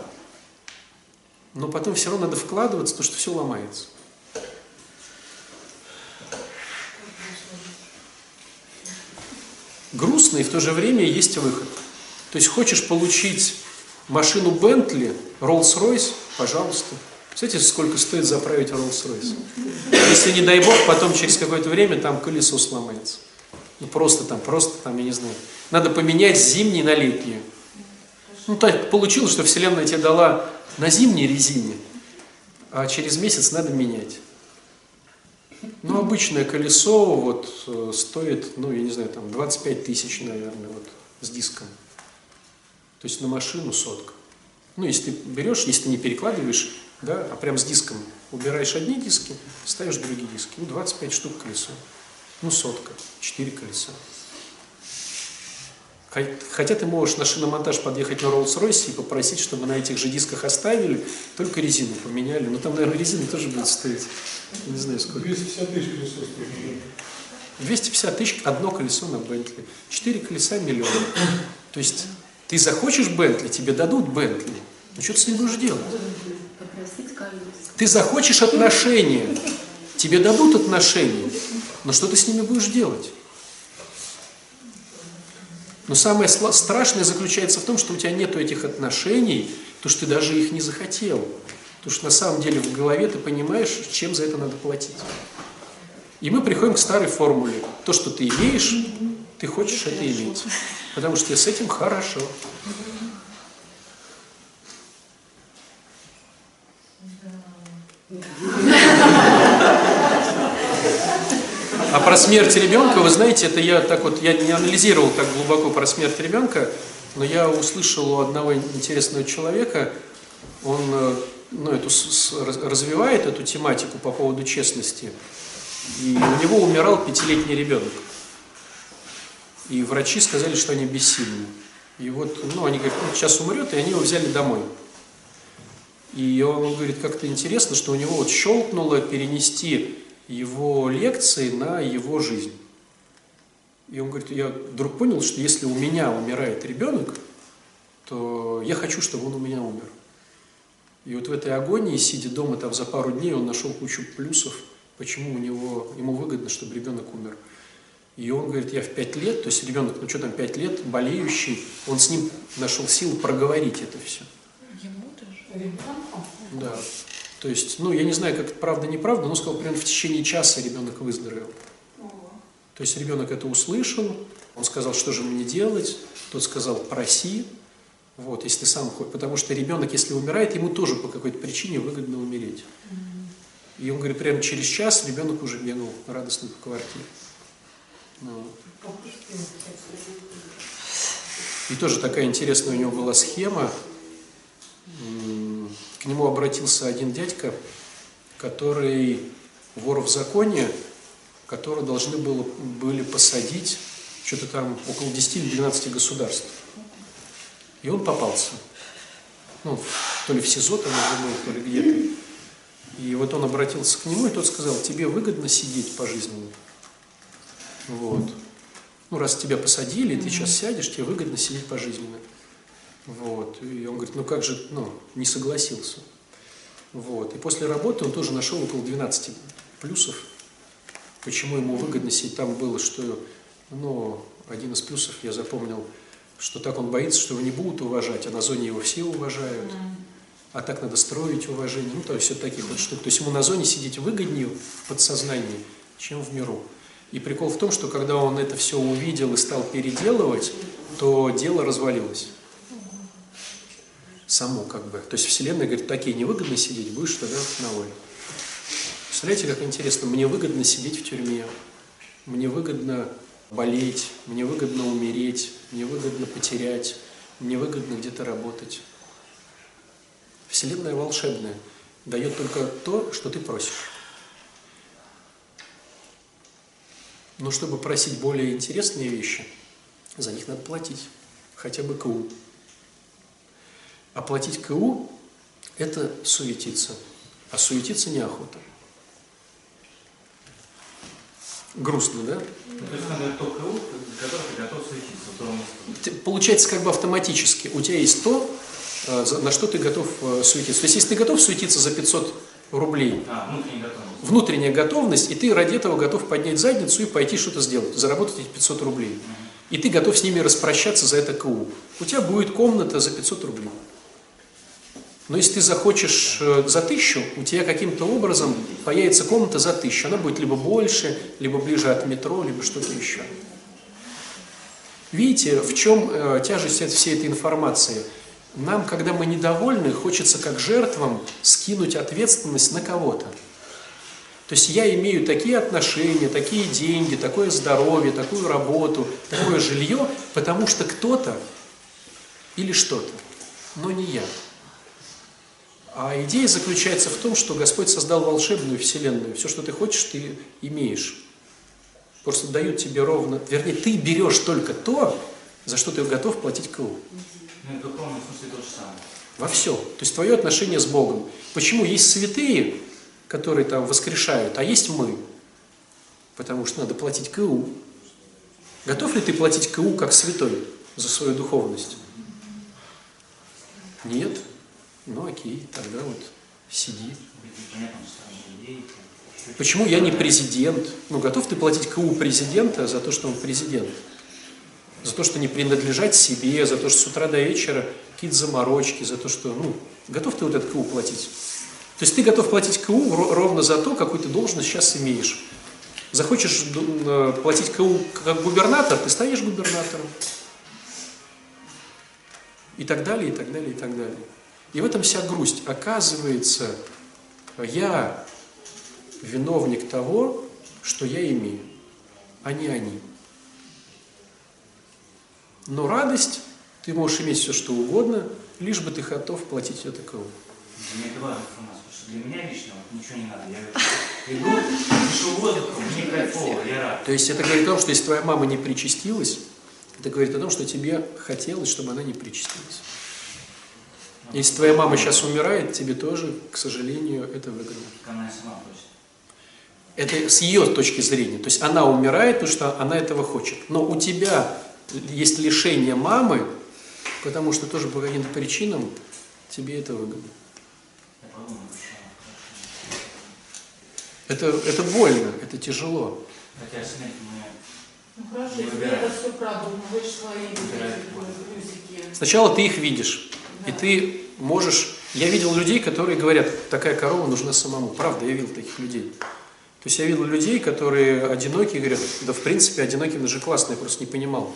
Speaker 1: но потом все равно надо вкладываться, потому что все ломается. Грустно и в то же время есть выход. То есть хочешь получить машину Бентли, Rolls-Royce, пожалуйста. Знаете, сколько стоит заправить Rolls-Royce? Если, не дай бог, потом через какое-то время там колесо сломается. Ну просто там, просто там, я не знаю. Надо поменять зимний на летний. Ну так получилось, что Вселенная тебе дала на зимней резине, а через месяц надо менять. Ну, обычное колесо вот э, стоит, ну, я не знаю, там 25 тысяч, наверное, вот с диском. То есть на машину сотка. Ну, если ты берешь, если ты не перекладываешь, да, а прям с диском убираешь одни диски, ставишь другие диски. Ну, 25 штук колесо. Ну, сотка, 4 колеса. Хотя ты можешь на шиномонтаж подъехать на Rolls-Royce и попросить, чтобы на этих же дисках оставили, только резину поменяли. Но там, наверное, резина тоже будет стоить. Не знаю сколько.
Speaker 10: 250 тысяч колесо стоит.
Speaker 1: 250 тысяч одно колесо на Бентли. Четыре колеса миллион. То есть ты захочешь Бентли, тебе дадут Бентли. Ну что ты с ним будешь делать? Ты захочешь отношения, тебе дадут отношения. Но что ты с ними будешь делать? Но самое страшное заключается в том, что у тебя нет этих отношений, Потому что ты даже их не захотел. Потому что на самом деле в голове ты понимаешь, чем за это надо платить. И мы приходим к старой формуле. То, что ты имеешь, ты хочешь это иметь. Потому что с этим хорошо. А про смерть ребенка, вы знаете, это я так вот, я не анализировал так глубоко про смерть ребенка, но я услышал у одного интересного человека, он э, ну, эту, развивает эту тематику по поводу честности, и у него умирал пятилетний ребенок. И врачи сказали, что они бессильны. И вот, ну, они говорят, ну, сейчас умрет, и они его взяли домой. И он говорит, как-то интересно, что у него вот щелкнуло перенести его лекции на его жизнь. И он говорит, я вдруг понял, что если у меня умирает ребенок, то я хочу, чтобы он у меня умер. И вот в этой агонии, сидя дома там за пару дней, он нашел кучу плюсов, почему у него, ему выгодно, чтобы ребенок умер. И он говорит, я в пять лет, то есть ребенок, ну что там, пять лет, болеющий, он с ним нашел силу проговорить это все.
Speaker 5: Ему даже?
Speaker 1: Да. То есть, ну, я не знаю, как это правда, неправда, но сказал, примерно в течение часа ребенок выздоровел. То есть ребенок это услышал, он сказал, что же мне делать, тот сказал, проси, вот, если ты сам хочешь, потому что ребенок, если умирает, ему тоже по какой-то причине выгодно умереть. И он говорит, прямо через час ребенок уже бегал радостно по квартире. Ну. И тоже такая интересная у него была схема. К нему обратился один дядька, который вор в законе, которого должны было, были посадить что-то там около 10 или 12 государств. И он попался. Ну, то ли в СИЗО там уже был, то ли где-то. И вот он обратился к нему, и тот сказал, тебе выгодно сидеть пожизненно. Вот. Ну, раз тебя посадили, ты сейчас сядешь, тебе выгодно сидеть пожизненно. Вот. И он говорит, ну как же, ну, не согласился. Вот. И после работы он тоже нашел около 12 плюсов, почему ему выгодно сидеть. Там было, что, ну, один из плюсов я запомнил, что так он боится, что его не будут уважать, а на зоне его все уважают. А так надо строить уважение. Ну, то есть вот таких вот штук. То есть ему на зоне сидеть выгоднее в подсознании, чем в миру. И прикол в том, что когда он это все увидел и стал переделывать, то дело развалилось. Само как бы. То есть Вселенная говорит, такие невыгодно сидеть, будешь тогда на воле. Представляете, как интересно, мне выгодно сидеть в тюрьме, мне выгодно болеть, мне выгодно умереть, мне выгодно потерять, мне выгодно где-то работать. Вселенная волшебная, дает только то, что ты просишь. Но чтобы просить более интересные вещи, за них надо платить, хотя бы КУ. А платить КУ – это суетиться, а суетиться неохота. Грустно, да?
Speaker 2: То есть надо то КУ, который ты готов суетиться.
Speaker 1: Получается как бы автоматически. У тебя есть то, э, на что ты готов э, суетиться. То есть если ты готов суетиться за 500 рублей,
Speaker 2: а, внутренняя готовность.
Speaker 1: внутренняя готовность, и ты ради этого готов поднять задницу и пойти что-то сделать, заработать эти 500 рублей. И ты готов с ними распрощаться за это КУ. У тебя будет комната за 500 рублей. Но если ты захочешь э, за тысячу, у тебя каким-то образом появится комната за тысячу. Она будет либо больше, либо ближе от метро, либо что-то еще. Видите, в чем э, тяжесть всей этой информации? Нам, когда мы недовольны, хочется как жертвам скинуть ответственность на кого-то. То есть я имею такие отношения, такие деньги, такое здоровье, такую работу, такое жилье, потому что кто-то или что-то, но не я. А идея заключается в том, что Господь создал волшебную вселенную. Все, что ты хочешь, ты имеешь. Просто дают тебе ровно... Вернее, ты берешь только то, за что ты готов платить КУ.
Speaker 2: Ну, в духовном смысле то же самое.
Speaker 1: Во все. То есть твое отношение с Богом. Почему есть святые, которые там воскрешают, а есть мы? Потому что надо платить КУ. Готов ли ты платить КУ как святой за свою духовность? Нет. Ну окей, тогда вот сиди. Почему я не президент? Ну, готов ты платить КУ президента за то, что он президент? за то, что не принадлежать себе, за то, что с утра до вечера какие-то заморочки, за то, что, ну, готов ты вот этот КУ платить? То есть ты готов платить КУ ро- ровно за то, какую ты должность сейчас имеешь. Захочешь э, платить КУ как губернатор, ты станешь губернатором. И так далее, и так далее, и так далее. И в этом вся грусть. Оказывается, я виновник того, что я имею, а не они. Но радость, ты можешь иметь все, что угодно, лишь бы ты готов платить это КУ.
Speaker 2: Для меня это потому что для меня лично вот ничего не надо. Я иду, дышу воздухом, мне кайфово, я рад.
Speaker 1: То есть это говорит о том, что если твоя мама не причастилась, это говорит о том, что тебе хотелось, чтобы она не причастилась. Если твоя мама сейчас умирает, тебе тоже, к сожалению, это выгодно. Это с ее точки зрения. То есть она умирает, потому что она этого хочет. Но у тебя есть лишение мамы, потому что тоже по каким-то причинам тебе это выгодно. Это, это больно, это тяжело.
Speaker 2: Хотя смерть мне
Speaker 7: Ну хорошо, если это все продумываешь, свои плюсики.
Speaker 1: Сначала ты их видишь, и ты можешь... Я видел людей, которые говорят, такая корова нужна самому. Правда, я видел таких людей. То есть я видел людей, которые одинокие, говорят, да в принципе одиноким это же классно, я просто не понимал.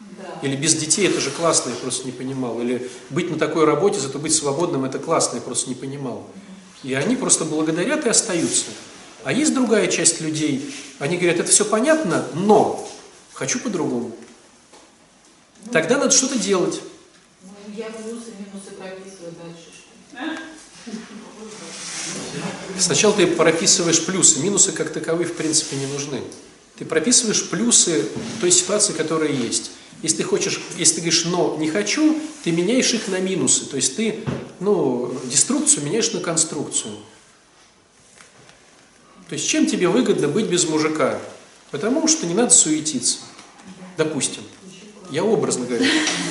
Speaker 7: Да.
Speaker 1: Или без детей это же классно, я просто не понимал. Или быть на такой работе, зато быть свободным это классно, я просто не понимал. И они просто благодарят и остаются. А есть другая часть людей, они говорят, это все понятно, но хочу по-другому. Тогда надо что-то делать.
Speaker 7: Я плюсы, минусы прописываю дальше. Что?
Speaker 1: Сначала ты прописываешь плюсы, минусы как таковые в принципе не нужны. Ты прописываешь плюсы той ситуации, которая есть. Если ты хочешь, если ты говоришь «но не хочу», ты меняешь их на минусы. То есть ты, ну, деструкцию меняешь на конструкцию. То есть чем тебе выгодно быть без мужика? Потому что не надо суетиться. Допустим. Я образно говорю.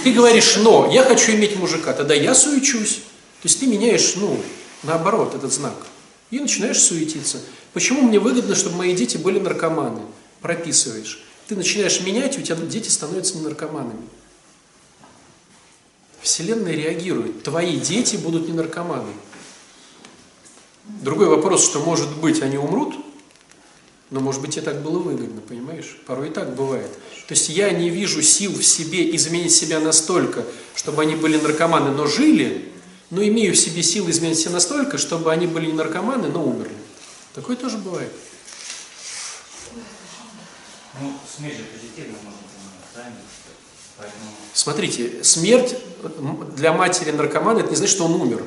Speaker 1: Ты говоришь «но», я хочу иметь мужика, тогда я суечусь. То есть ты меняешь, ну, наоборот, этот знак. И начинаешь суетиться. Почему мне выгодно, чтобы мои дети были наркоманы? Прописываешь. Ты начинаешь менять, у тебя дети становятся не наркоманами. Вселенная реагирует. Твои дети будут не наркоманы. Другой вопрос, что может быть они умрут, но может быть тебе так было выгодно, понимаешь? Порой и так бывает. То есть я не вижу сил в себе изменить себя настолько, чтобы они были наркоманы, но жили, но имею в себе силы изменить себя настолько, чтобы они были не наркоманы, но умерли. Такое тоже бывает.
Speaker 2: Ну, смерть же позитивно можно понимать, правильно? Поэтому
Speaker 1: Смотрите, смерть для матери наркомана, это не значит, что он умер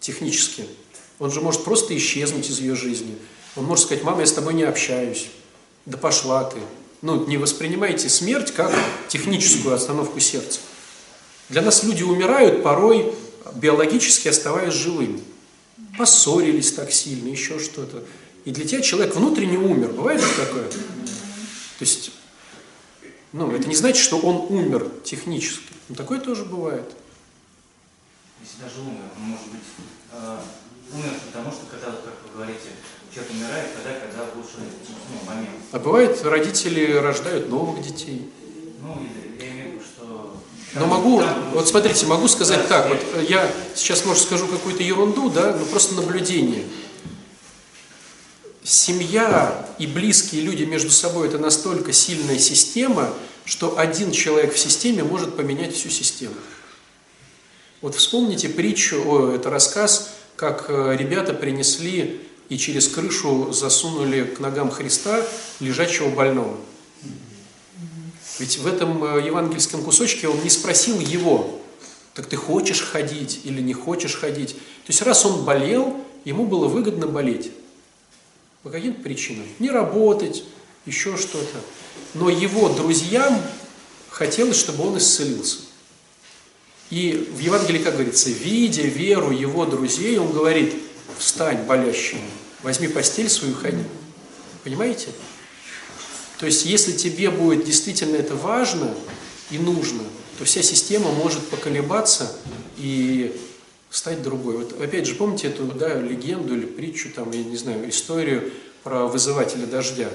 Speaker 1: технически. Он же может просто исчезнуть из ее жизни. Он может сказать, мама, я с тобой не общаюсь. Да пошла ты. Ну, не воспринимайте смерть как техническую остановку сердца. Для нас люди умирают порой биологически оставаясь живыми. Поссорились так сильно, еще что-то. И для тебя человек внутренне умер. Бывает же такое? То есть, ну, это не значит, что он умер технически. Но такое тоже бывает.
Speaker 2: Если даже умер, он может быть э, умер потому, что когда, как вы говорите, человек умирает, тогда, когда лучше ну, момент.
Speaker 1: А бывает, родители рождают новых детей.
Speaker 2: Ну, я имею в виду, что...
Speaker 1: Но могу, вот смотрите, могу сказать так, вот э, я сейчас, может, скажу какую-то ерунду, да, но просто наблюдение. Семья и близкие люди между собой – это настолько сильная система, что один человек в системе может поменять всю систему. Вот вспомните притчу, о, это рассказ, как э, ребята принесли и через крышу засунули к ногам Христа лежачего больного. Ведь в этом э, евангельском кусочке он не спросил его, так ты хочешь ходить или не хочешь ходить. То есть раз он болел, ему было выгодно болеть. По каким причинам? Не работать, еще что-то. Но его друзьям хотелось, чтобы он исцелился. И в Евангелии, как говорится, видя веру его друзей, он говорит, встань, болящий, возьми постель свою, ходи. Понимаете? То есть, если тебе будет действительно это важно и нужно, то вся система может поколебаться и стать другой. Вот опять же, помните эту да, легенду или притчу, там, я не знаю, историю про вызывателя дождя?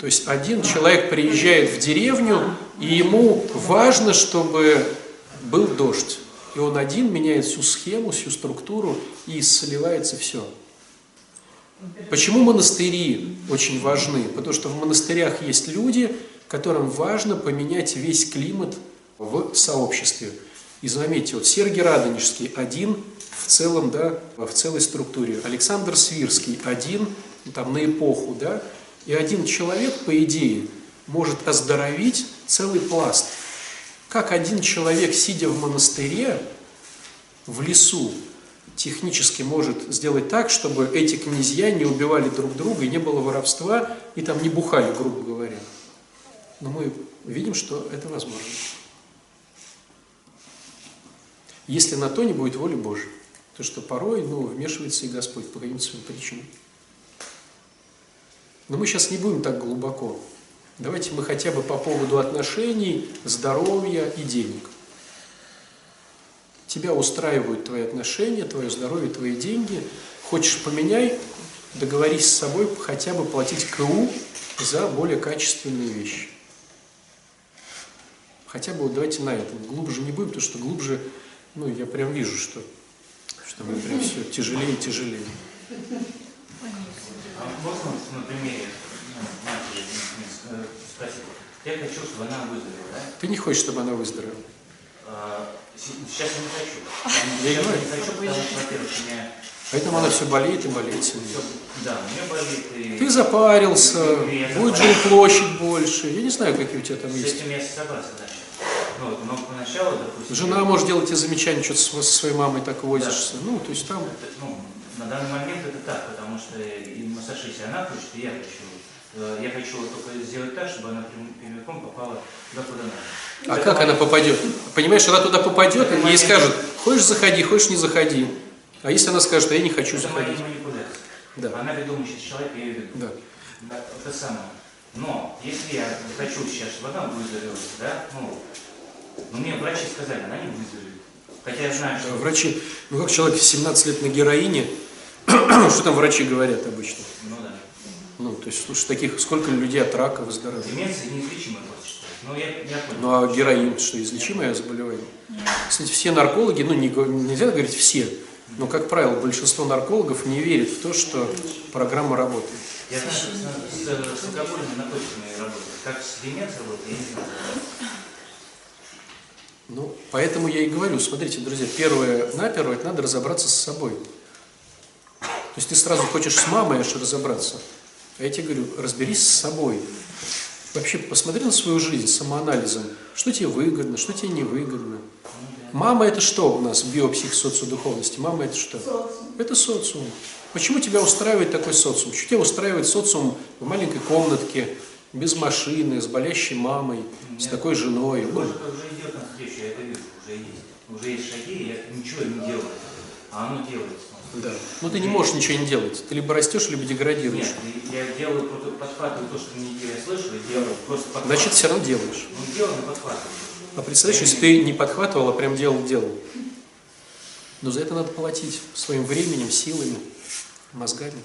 Speaker 1: То есть один человек приезжает в деревню, и ему важно, чтобы был дождь. И он один меняет всю схему, всю структуру, и сливается все. Почему монастыри очень важны? Потому что в монастырях есть люди, которым важно поменять весь климат в сообществе. И заметьте, вот Сергий Радонежский один в целом, да, в целой структуре. Александр Свирский один там на эпоху, да, и один человек, по идее, может оздоровить целый пласт. Как один человек, сидя в монастыре, в лесу, технически может сделать так, чтобы эти князья не убивали друг друга, и не было воровства, и там не бухали, грубо говоря. Но мы видим, что это возможно. Если на то не будет воли Божьей. То, что порой ну, вмешивается и Господь по каким-то своим причинам. Но мы сейчас не будем так глубоко. Давайте мы хотя бы по поводу отношений, здоровья и денег. Тебя устраивают твои отношения, твое здоровье, твои деньги. Хочешь поменяй, договорись с собой хотя бы платить КУ за более качественные вещи. Хотя бы вот давайте на этом. Глубже не будем, потому что глубже, ну, я прям вижу, что, что мы прям все тяжелее и тяжелее.
Speaker 2: А можно на примере ну, матери э? Я хочу, чтобы она выздоровела, да?
Speaker 1: Ты не хочешь, чтобы она выздоровела?
Speaker 2: А, с- Сейчас я не хочу.
Speaker 1: Я говорю.
Speaker 2: не хочу, потому что, во-первых, меня
Speaker 1: Поэтому она все болеет и болеет
Speaker 2: всё, да, у меня болит. И
Speaker 1: Ты запарился,
Speaker 2: и я
Speaker 1: будет
Speaker 2: запарился.
Speaker 1: жилплощадь больше. Я не знаю, какие у тебя там
Speaker 2: С
Speaker 1: есть.
Speaker 2: этим я согласен, значит. Ну, вот, но поначалу, допустим...
Speaker 1: Жена может делать тебе замечания, что ты со своей мамой так возишься. Ну, то есть там...
Speaker 2: Это, ну, на данный момент это так, потому что и массаж, если она хочет, и я хочу. Э, Я хочу только сделать так, чтобы она прям- прямиком попала туда, куда надо.
Speaker 1: А
Speaker 2: Это
Speaker 1: как она попадет? Понимаешь, она туда попадет,
Speaker 2: Это
Speaker 1: и ей скажут, хочешь заходи, хочешь не заходи. А если она скажет, а я не хочу
Speaker 2: Это
Speaker 1: заходить? Да.
Speaker 2: Она ведомый человек, я ее веду.
Speaker 1: Да.
Speaker 2: Это самое. Но если я хочу сейчас, чтобы она выздоровела, да, ну, но мне врачи сказали, она не выздоровеет. Хотя я знаю, что...
Speaker 1: Врачи, ну как человек 17 лет на героине, что там врачи говорят обычно?
Speaker 2: Ну да.
Speaker 1: Ну, то есть, слушай, таких, сколько людей от рака выздоравливают?
Speaker 2: Деменция неизлечимая просто. Ну, я, я понял.
Speaker 1: Ну, а героин, что, излечимое заболевание? Кстати, все наркологи, ну, не, нельзя говорить все, но, как правило, большинство наркологов не верит в то, что программа работает.
Speaker 2: Я знаю, с, с, с алкогольными наркотиками работать. Как с деменцией работать, я не знаю.
Speaker 1: Ну, поэтому я и говорю, смотрите, друзья, первое, на первое, это надо разобраться с собой. То есть ты сразу хочешь с мамой аж разобраться, а я тебе говорю, разберись с собой. Вообще посмотри на свою жизнь самоанализом. Что тебе выгодно, что тебе невыгодно. Мама это что у нас в биопсих социодуховности? Мама это что? Это социум. Почему тебя устраивает такой социум? Что тебя устраивает социум в маленькой комнатке, без машины, с болящей мамой, с такой женой? Ну,
Speaker 2: Уже, уже идет навстречу, я это вижу, уже есть. Уже есть шаги, я ничего не делаю. А оно делается.
Speaker 1: Да. Ну ты не можешь ничего не делать. Ты либо растешь, либо деградируешь.
Speaker 2: Нет, я делаю, просто подхватываю то, что мне я слышу, и делаю, просто подхватываю.
Speaker 1: Значит, все равно делаешь.
Speaker 2: Ну, делаю, но подхватываю.
Speaker 1: А представляешь, если ты не подхватывал, а прям делал, делал. Но за это надо платить своим временем, силами, мозгами.